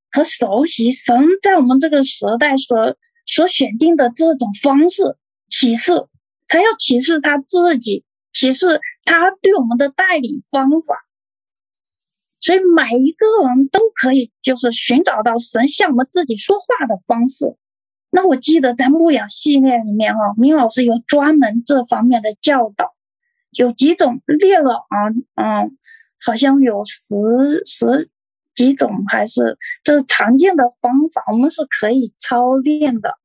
和熟悉神在我们这个时代所所选定的这种方式启示，他要启示他自己，启示他对我们的带领方法。所以每一个人都可以就是寻找到神向我们自己说话的方式。那我记得在牧养系列里面哈，明老师有专门这方面的教导，有几种列了啊，嗯，好像有十十几种，还是这常见的方法，我们是可以操练的。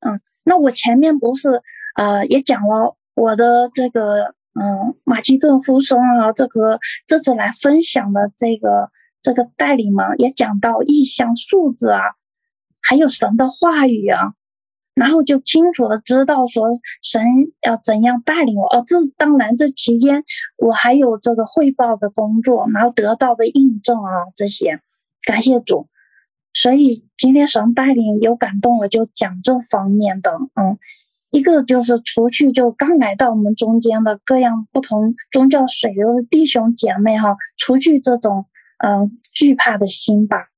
嗯，那我前面不是呃也讲了我的这个。嗯，马其顿呼声啊，这个这次来分享的这个这个代理嘛，也讲到意象、数字啊，还有神的话语啊，然后就清楚的知道说神要怎样带领我。哦，这当然这期间我还有这个汇报的工作，然后得到的印证啊这些，感谢主。所以今天神带领有感动，我就讲这方面的，嗯。一个就是除去就刚来到我们中间的各样不同宗教水流的弟兄姐妹哈，除去这种嗯、惧怕的心吧，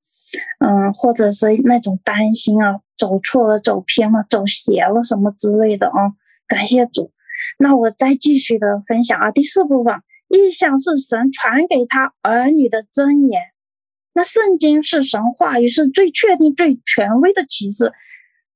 嗯，或者是那种担心啊，走错了、走偏了、走邪了什么之类的啊，感谢主。那我再继续的分享啊，第四部分，异象是神传给他儿女的箴言，那圣经是神话语，是最确定、最权威的启示。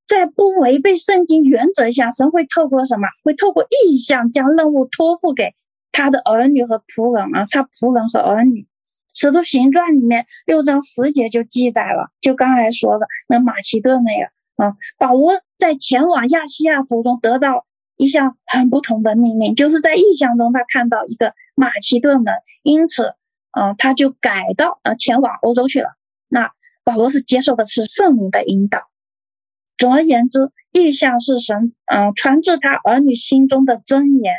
在不违背圣经原则下，神会透过什么？会透过异象将任务托付给他的儿女和仆人啊，他仆人和儿女。使徒行传里面六章十节就记载了，就刚才说的那马其顿那个啊，保罗在前往亚细亚途中得到一项很不同的命令，就是在异象中他看到一个马其顿人，因此啊，他就改道呃前往欧洲去了。那保罗是接受的是圣灵的引导。总而言之，意象是神，嗯、传至他儿女心中的真言，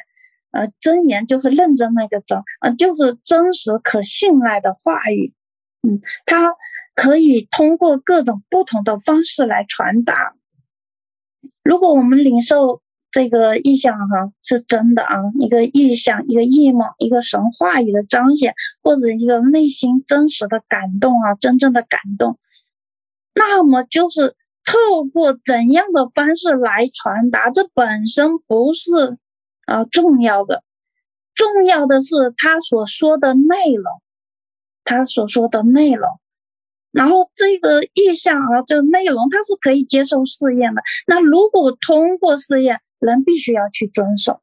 呃，真言就是认真那个真，呃，就是真实可信赖的话语，嗯，它可以通过各种不同的方式来传达。如果我们领受这个意象哈，是真的啊，一个意象，一个异梦，一个神话语的彰显，或者一个内心真实的感动啊，真正的感动，那么就是。透过怎样的方式来传达，这本身不是啊重要的，重要的是他所说的内容，他所说的内容。然后这个意象啊，这个内容它是可以接受试验的。那如果通过试验，人必须要去遵守。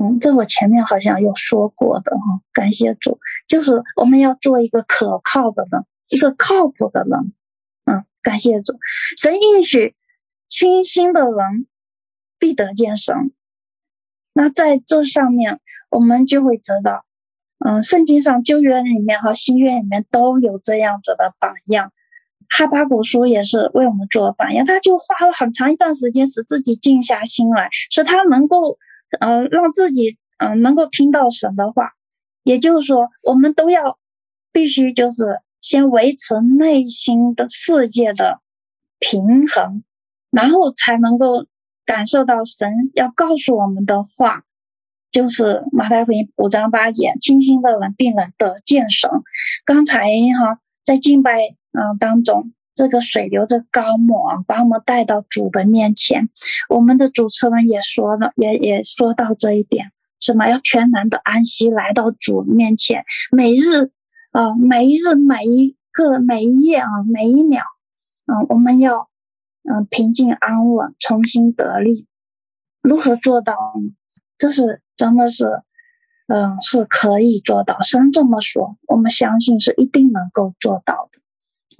嗯，这我前面好像有说过的哈，感谢主，就是我们要做一个可靠的人，一个靠谱的人。感谢主，神应许清心的人必得见神。那在这上面，我们就会知道，嗯，圣经上旧约里面和新约里面都有这样子的榜样。哈巴谷书也是为我们做榜样，他就花了很长一段时间使自己静下心来，使他能够，呃，让自己，嗯、呃，能够听到神的话。也就是说，我们都要必须就是。先维持内心的世界的平衡，然后才能够感受到神要告诉我们的话，就是马太福音五章八节：清心的人必能得见神。刚才哈在敬拜嗯当中，这个水流着高抹啊，把我们带到主的面前。我们的主持人也说了，也也说到这一点，什么要全然的安息来到主面前，每日。啊、每一日、每一刻、每一夜啊，每一秒，嗯、我们要嗯、平静安稳，重新得力。如何做到？这是真的是，嗯、是可以做到。神这么说，我们相信是一定能够做到的。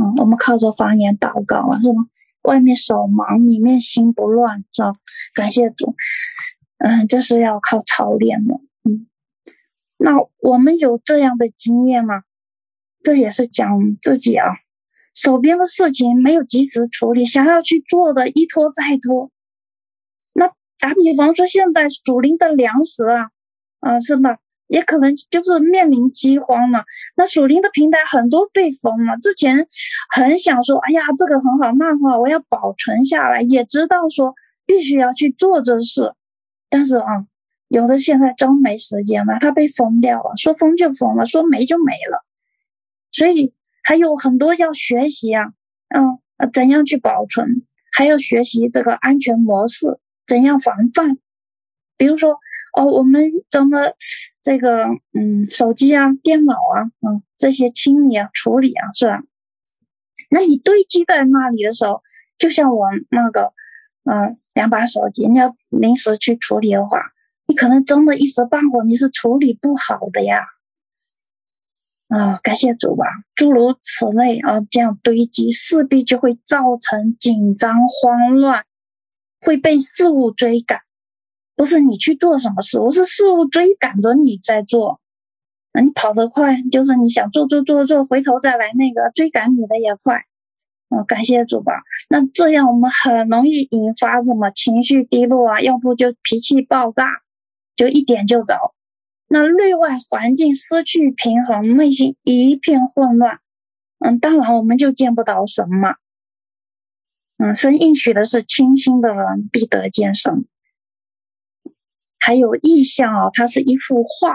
嗯，我们靠着方言祷告啊，是吧？外面手忙，里面心不乱，是吧？感谢主。嗯，这是要靠操练的。嗯，那我们有这样的经验吗？这也是讲自己啊，手边的事情没有及时处理，想要去做的一拖再拖。那打比方说，现在属灵的粮食啊，啊是吧？也可能就是面临饥荒嘛。那属灵的平台很多被封了。之前很想说，哎呀，这个很好，那好，我要保存下来，也知道说必须要去做这事，但是啊，有的现在真没时间了，他被封掉了，说封就封了，说没就没了。所以还有很多要学习啊，嗯，怎样去保存，还要学习这个安全模式，怎样防范。比如说，哦，我们怎么这个，嗯，手机啊、电脑啊，嗯，这些清理啊、处理啊，是吧？那你堆积在那里的时候，就像我那个，嗯，两把手机，你要临时去处理的话，你可能真的一时半会你是处理不好的呀。啊、感谢主吧，诸如此类啊，这样堆积势必就会造成紧张、慌乱，会被事物追赶。不是你去做什么事，我是事物追赶着你在做。那你跑得快，就是你想做做做做，回头再来那个追赶你的也快。啊，感谢主吧。那这样我们很容易引发什么情绪低落啊，要不就脾气爆炸，就一点就着。那内外环境失去平衡，内心一片混乱。嗯，当然我们就见不到神嘛。嗯，神应许的是清心的人必得见神。还有意象啊，它是一幅画。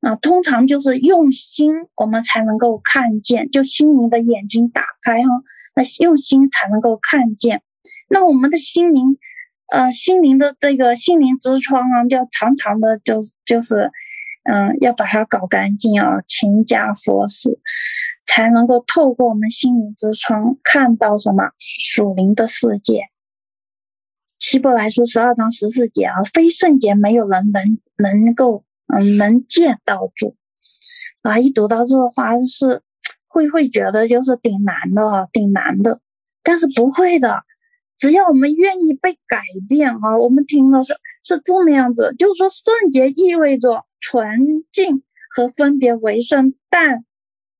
啊，通常就是用心，我们才能够看见，就心灵的眼睛打开哈，那用心才能够看见。那我们的心灵，呃，心灵的这个心灵之窗啊，就常常的就就是，嗯、要把它搞干净啊，勤加佛事，才能够透过我们心灵之窗看到什么属灵的世界。希伯来书十二章十四节啊，非圣洁没有人能能够。嗯，能见到主啊！一读到这个话是会会觉得就是挺难的，挺难的。但是不会的，只要我们愿意被改变啊！我们听了是是这么样子，就是说圣洁意味着纯净和分别为圣，但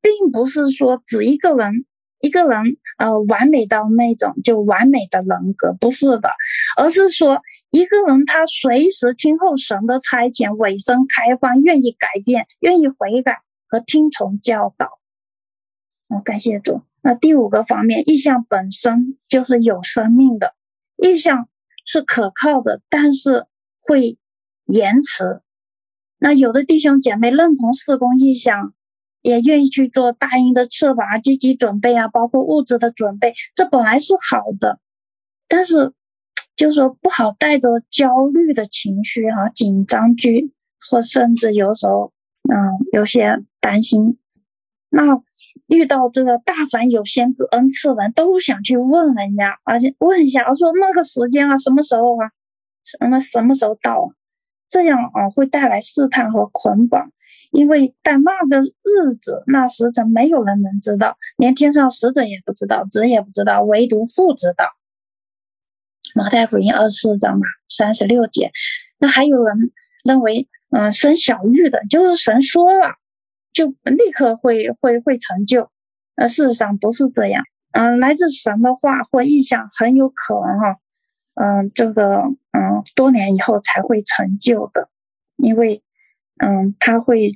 并不是说指一个人。一个人呃完美到那种就完美的人格，不是的，而是说一个人他随时听候神的差遣，委身开放，愿意改变，愿意悔改和听从教导。我、哦、感谢主。那第五个方面，意象本身就是有生命的，意象是可靠的，但是会延迟。那有的弟兄姐妹认同四工意象。也愿意去做大鹰的翅膀，积极准备啊，包括物质的准备，这本来是好的，但是就是说不好带着焦虑的情绪哈、啊，紧张居或甚至有时候嗯有些担心。那遇到这个大凡有先知恩赐人都想去问人家，而且问一下，说那个时间啊，什么时候啊，什么什么时候到啊？这样啊会带来试探和捆绑。因为在那个日子，那时辰，没有人能知道，连天上使者也不知道，子也不知道，唯独父知道。马太福音二十四章嘛，三十六节。那还有人认为，嗯、呃，神晓諭的，就是神说了，就立刻会会会成就。呃，事实上不是这样。嗯、来自神的话或印象，很有可能哈，嗯、这个嗯、多年以后才会成就的，因为嗯，他会。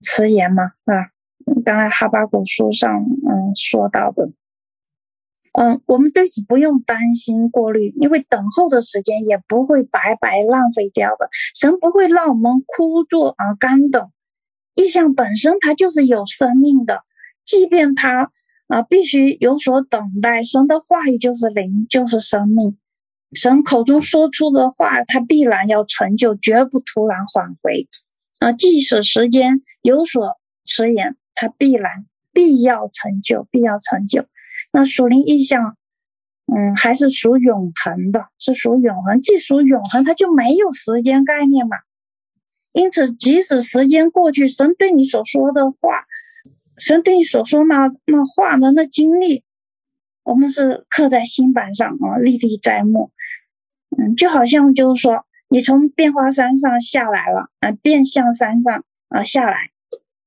迟延嘛，是啊，刚才哈巴狗书上嗯说到的，嗯，我们对此不用担心过虑，因为等候的时间也不会白白浪费掉的，神不会让我们枯坐而干等。意象本身它就是有生命的，即便它啊必须有所等待，神的话语就是灵，就是生命，神口中说出的话，它必然要成就，绝不突然返回。啊，即使时间有所迟延，它必然必要成就，必要成就。那属灵意象，嗯，还是属永恒的，是属永恒。既属永恒，它就没有时间概念嘛。因此，即使时间过去，神对你所说的话，神对你所说那那话的那经历，我们是刻在心板上啊，历历在目。嗯，就好像就是说。你从变化山上下来了，啊，变相山上啊下来，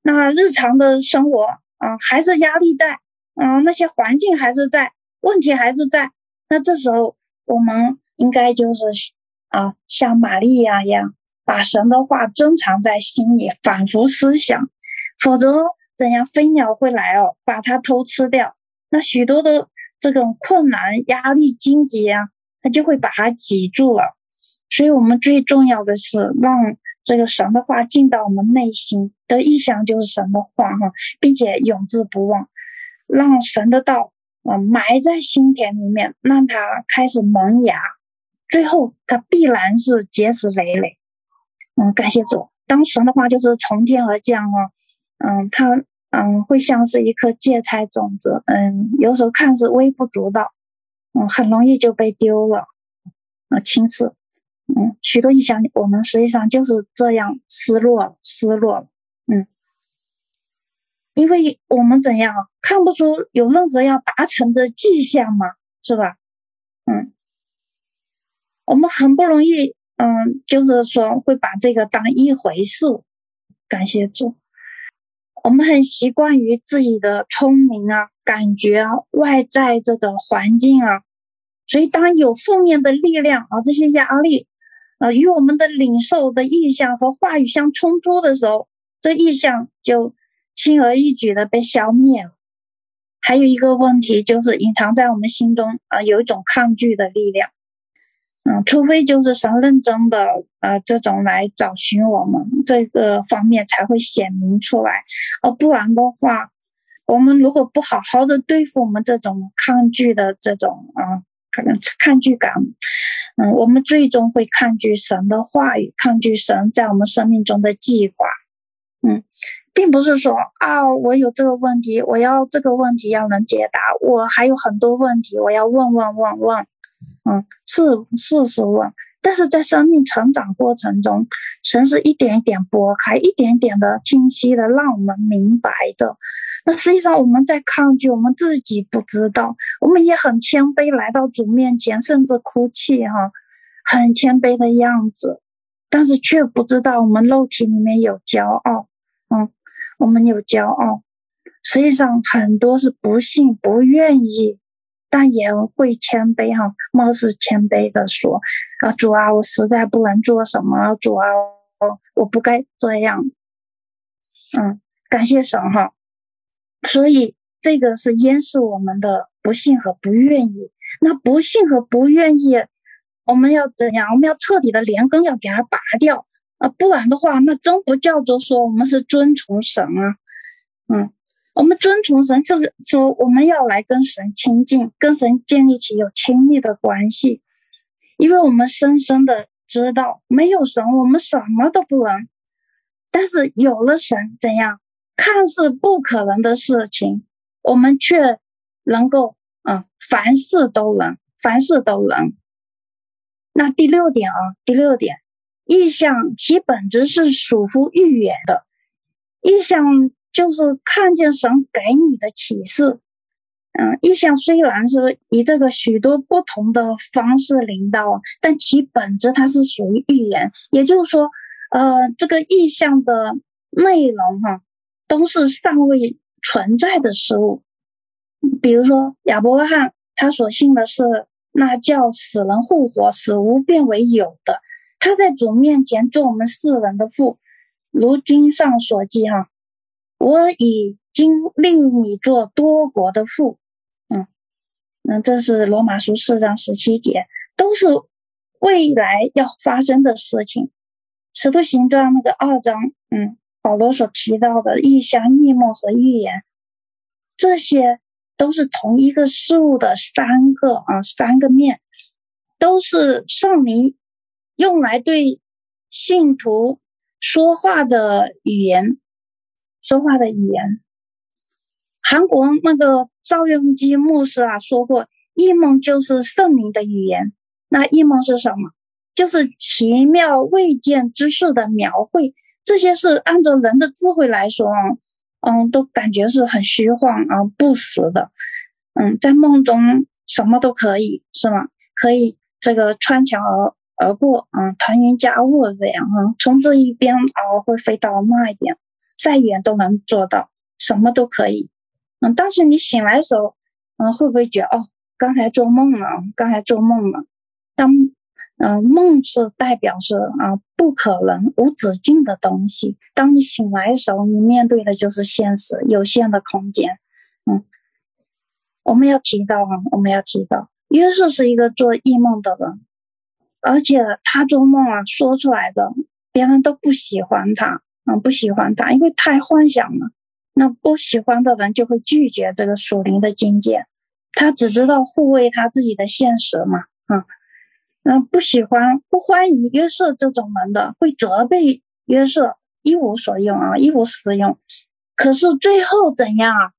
那日常的生活啊还是压力在，啊，那些环境还是在，问题还是在，那这时候我们应该就是啊，像玛利亚一样，把神的话珍藏在心里，反复思想，否则怎样飞鸟会来哦，把它偷吃掉，那许多的这种困难、压力、荆棘啊，它就会把它挤住了。所以我们最重要的是让这个神的话进到我们内心的意象，就是神的话哈，并且永志不忘，让神的道啊埋在心田里面，让它开始萌芽，最后它必然是结实累累。嗯，感谢主，当神的话就是从天而降啊，嗯，它嗯会像是一颗芥菜种子，嗯，有时候看似微不足道，嗯，很容易就被丢了，啊，轻视。嗯，许多异象，我们实际上就是这样失落，失落。嗯，因为我们怎样看不出有任何要达成的迹象嘛，是吧？嗯，我们很不容易，嗯，就是说会把这个当一回事。感谢主，我们很习惯于自己的聪明啊、感觉啊、外在这个环境啊，所以当有负面的力量啊，这些压力。呃，与我们的领受的意向和话语相冲突的时候，这意向就轻而易举的被消灭了。还有一个问题就是隐藏在我们心中，啊、有一种抗拒的力量。嗯、除非就是神认真的，呃，这种来找寻我们这个方面才会显明出来，而不然的话，我们如果不好好的对付我们这种抗拒的这种啊。可能抗拒感，嗯，我们最终会抗拒神的话语，抗拒神在我们生命中的计划，嗯，并不是说啊，我有这个问题，我要这个问题要能解答，我还有很多问题，我要问问问问，嗯，是是是问，但是在生命成长过程中，神是一点一点拨开，一点点的清晰的让我们明白的。那实际上我们在抗拒，我们自己不知道，我们也很谦卑来到主面前，甚至哭泣哈，很谦卑的样子，但是却不知道我们肉体里面有骄傲，嗯，我们有骄傲，实际上很多是不信、不愿意，但也会谦卑哈，貌似谦卑的说啊，主啊，我实在不能做什么，主啊，我我不该这样，嗯，感谢神哈。所以，这个是掩饰我们的不幸和不愿意。那不幸和不愿意，我们要怎样？我们要彻底的连根要给它拔掉啊！不然的话，那真不叫做说我们是遵从神啊。嗯，我们遵从神就是说我们要来跟神亲近，跟神建立起有亲密的关系。因为我们深深的知道，没有神，我们什么都不能。但是有了神，怎样？看似不可能的事情，我们却能够啊，凡事都能，凡事都能。那第六点啊，第六点，意象其本质是属乎预言的，意象就是看见神给你的启示。嗯，意象虽然是以这个许多不同的方式临到，但其本质它是属于预言，也就是说，呃，这个意象的内容哈、都是尚未存在的事物，比如说亚伯拉罕，他所信的是那叫死人复活、死无变为有的。他在主面前做我们世人的父，如经上所记哈，我已经令你做多国的父。嗯，那这是罗马书四章十七节，都是未来要发生的事情。使徒行传那个二章，嗯。保罗所提到的异象、异梦和预言，这些都是同一个事物的三个啊，三个面，都是圣灵用来对信徒说话的语言，说话的语言。韩国那个赵永基牧师啊说过，异梦就是圣灵的语言。那异梦是什么？就是奇妙未见之事的描绘。这些是按照人的智慧来说，嗯，都感觉是很虚幻啊，不实的。嗯，在梦中什么都可以，是吗？可以这个穿墙而而过，嗯，腾云驾雾这样啊，从这一边啊会飞到那一边，再远都能做到，什么都可以。嗯，但是你醒来的时候，嗯，会不会觉得哦，刚才做梦了，刚才做梦了？当嗯，梦是代表是啊，不可能无止境的东西。当你醒来的时候，你面对的就是现实有限的空间。嗯，我们要提到啊，我们要提到，约瑟是一个做异梦的人。而且他做梦啊说出来的，别人都不喜欢他，嗯，不喜欢他，因为太幻想了。那不喜欢的人就会拒绝这个属灵的境界，他只知道护卫他自己的现实嘛，啊，那不喜欢不欢迎约瑟这种人的，会责备约瑟一无所用啊，一无实用。可是最后怎样啊？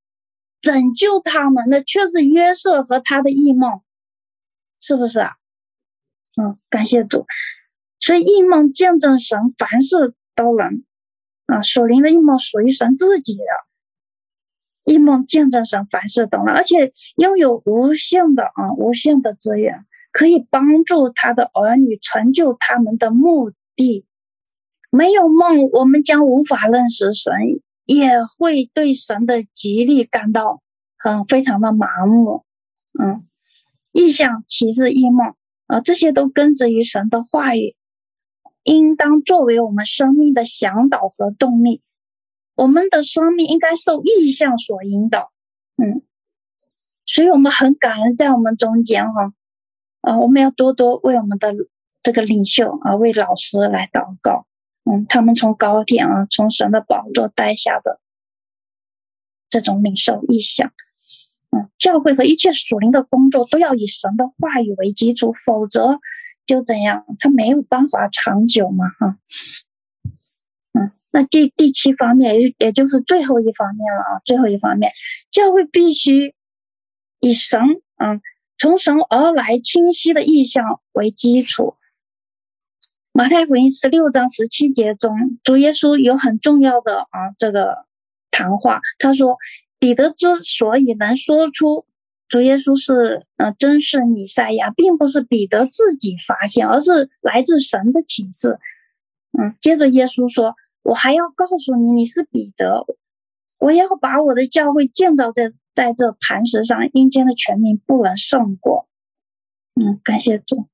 拯救他们的却是约瑟和他的异梦，是不是啊？嗯，感谢主。所以异梦见证神凡事都能。啊，属灵的异梦属于神自己的，异梦见证神凡事都能，而且拥有无限的啊，无限的资源，可以帮助他的儿女成就他们的目的。没有梦，我们将无法认识神，也会对神的极力感到很非常的麻木。嗯，异象、启示、异梦啊，这些都根植于神的话语。应当作为我们生命的向导和动力，我们的生命应该受意象所引导。嗯，所以我们很感恩在我们中间哈，啊，我们要多多为我们的这个领袖啊，为老师来祷告。嗯，他们从高天啊，从神的宝座带下的这种领受意象。嗯，教会和一切属灵的工作都要以神的话语为基础，否则。就这样，他没有办法长久嘛，哈，嗯，那第第七方面，也也就是最后一方面了啊，最后一方面，教会必须以神，嗯，从神而来清晰的意象为基础。马太福音十六章十七节中，主耶稣有很重要的啊这个谈话，他说，彼得之所以能说出。主耶稣是呃，真是弥赛亚，并不是彼得自己发现，而是来自神的启示。嗯，接着耶稣说：“我还要告诉你，你是彼得，我要把我的教会建造在在这磐石上，阴间的权柄不能胜过。”嗯，感谢主。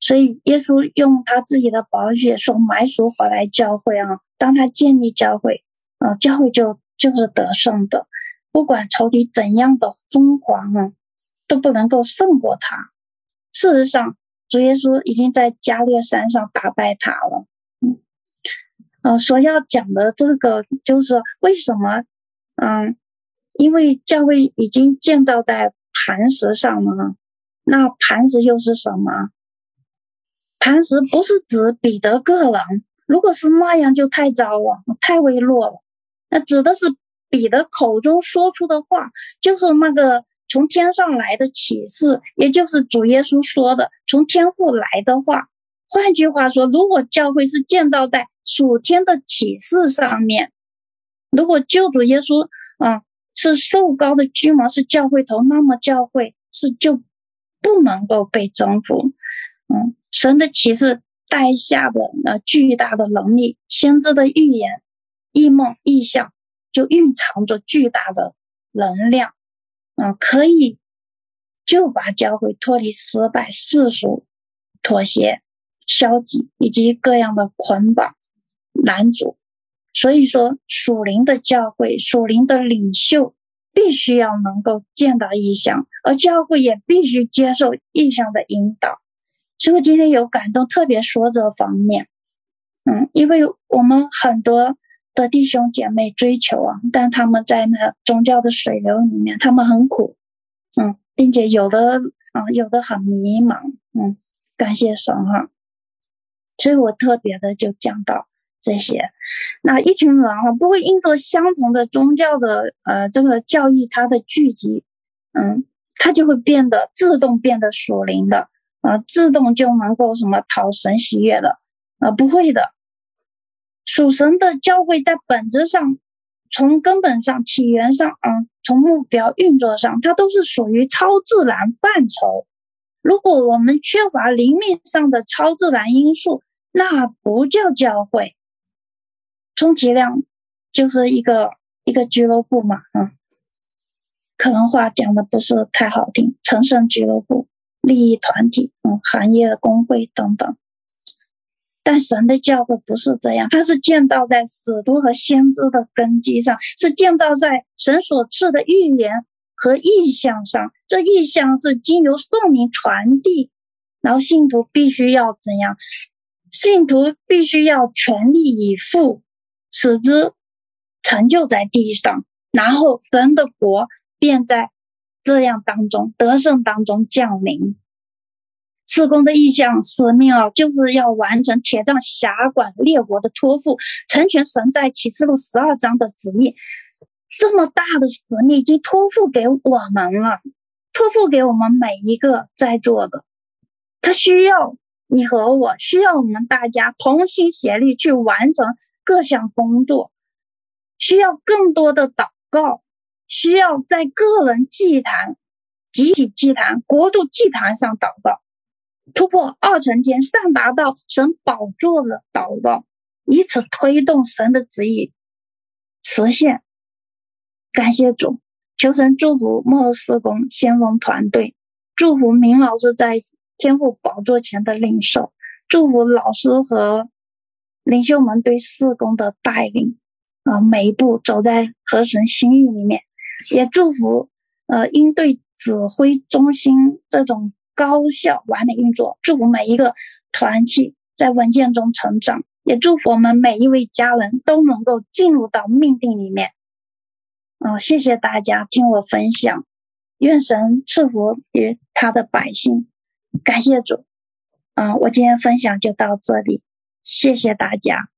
所以耶稣用他自己的宝血所买赎回来教会啊，当他建立教会啊，教会就就是得胜的，不管仇敌怎样的疯狂啊。都不能够胜过他。事实上，主耶稣已经在加略山上打败他了。嗯，呃，所要讲的这个就是说，为什么？嗯，因为教会已经建造在磐石上了。那磐石又是什么？磐石不是指彼得个人，如果是那样就太糟了，太微弱了。那指的是彼得口中说出的话，就是那个。从天上来的启示，也就是主耶稣说的从天父来的话。换句话说，如果教会是建造在属天的启示上面，如果救主耶稣啊是受膏的君王，是教会头，那么教会是就不能够被征服。嗯，神的启示带下的呃巨大的能力，先知的预言、异梦、异象，就蕴藏着巨大的能量。啊，可以就把教会脱离失败、世俗、妥协、消极以及各样的捆绑拦阻。所以说，属灵的教会、属灵的领袖必须要能够见到异象，而教会也必须接受异象的引导。所以我今天有感动，特别说这方面。嗯，因为我们很多。的弟兄姐妹追求啊，但他们在那宗教的水流里面，他们很苦，嗯，并且有的啊，有的很迷茫，嗯，感谢神哈，所以我特别的就讲到这些，那一群人哈，不会因着相同的宗教的呃这个教义，它的聚集，嗯，他就会变得自动变得属灵的啊，自动就能够什么讨神喜悦的啊，不会的。属神的教会在本质上，从根本上、起源上，嗯，从目标运作上，它都是属于超自然范畴。如果我们缺乏灵命上的超自然因素，那不叫教会，充其量就是一个一个俱乐部嘛，嗯，可能话讲的不是太好听，成圣俱乐部、利益团体，嗯，行业的工会等等。但神的教会不是这样，它是建造在使徒和先知的根基上，是建造在神所赐的预言和意象上。这意象是经由圣灵传递，然后信徒必须要怎样？信徒必须要全力以赴，使之成就在地上，然后神的国便在这样当中得胜当中降临。事工的意向使命啊，就是要完成铁杖辖管列国的托付，成全神在启示录十二章的旨意。这么大的使命已经托付给我们了，托付给我们每一个在座的。他需要你和我，需要我们大家同心协力去完成各项工作，需要更多的祷告，需要在个人祭坛、集体祭坛、国度祭坛上祷告。突破二层天，上达到神宝座的祷告，以此推动神的旨意实现。感谢主，求神祝福幕后事工先锋团队，祝福明老师在天父宝座前的领受，祝福老师和领袖们对四工的带领，啊，每一步走在合神心意里面，也祝福呃应对指挥中心这种。高效完美运作，祝福每一个团体在稳健中成长，也祝福我们每一位家人都能够进入到命定里面。哦，谢谢大家听我分享，愿神赐福于他的百姓，感谢主。啊，我今天分享就到这里，谢谢大家。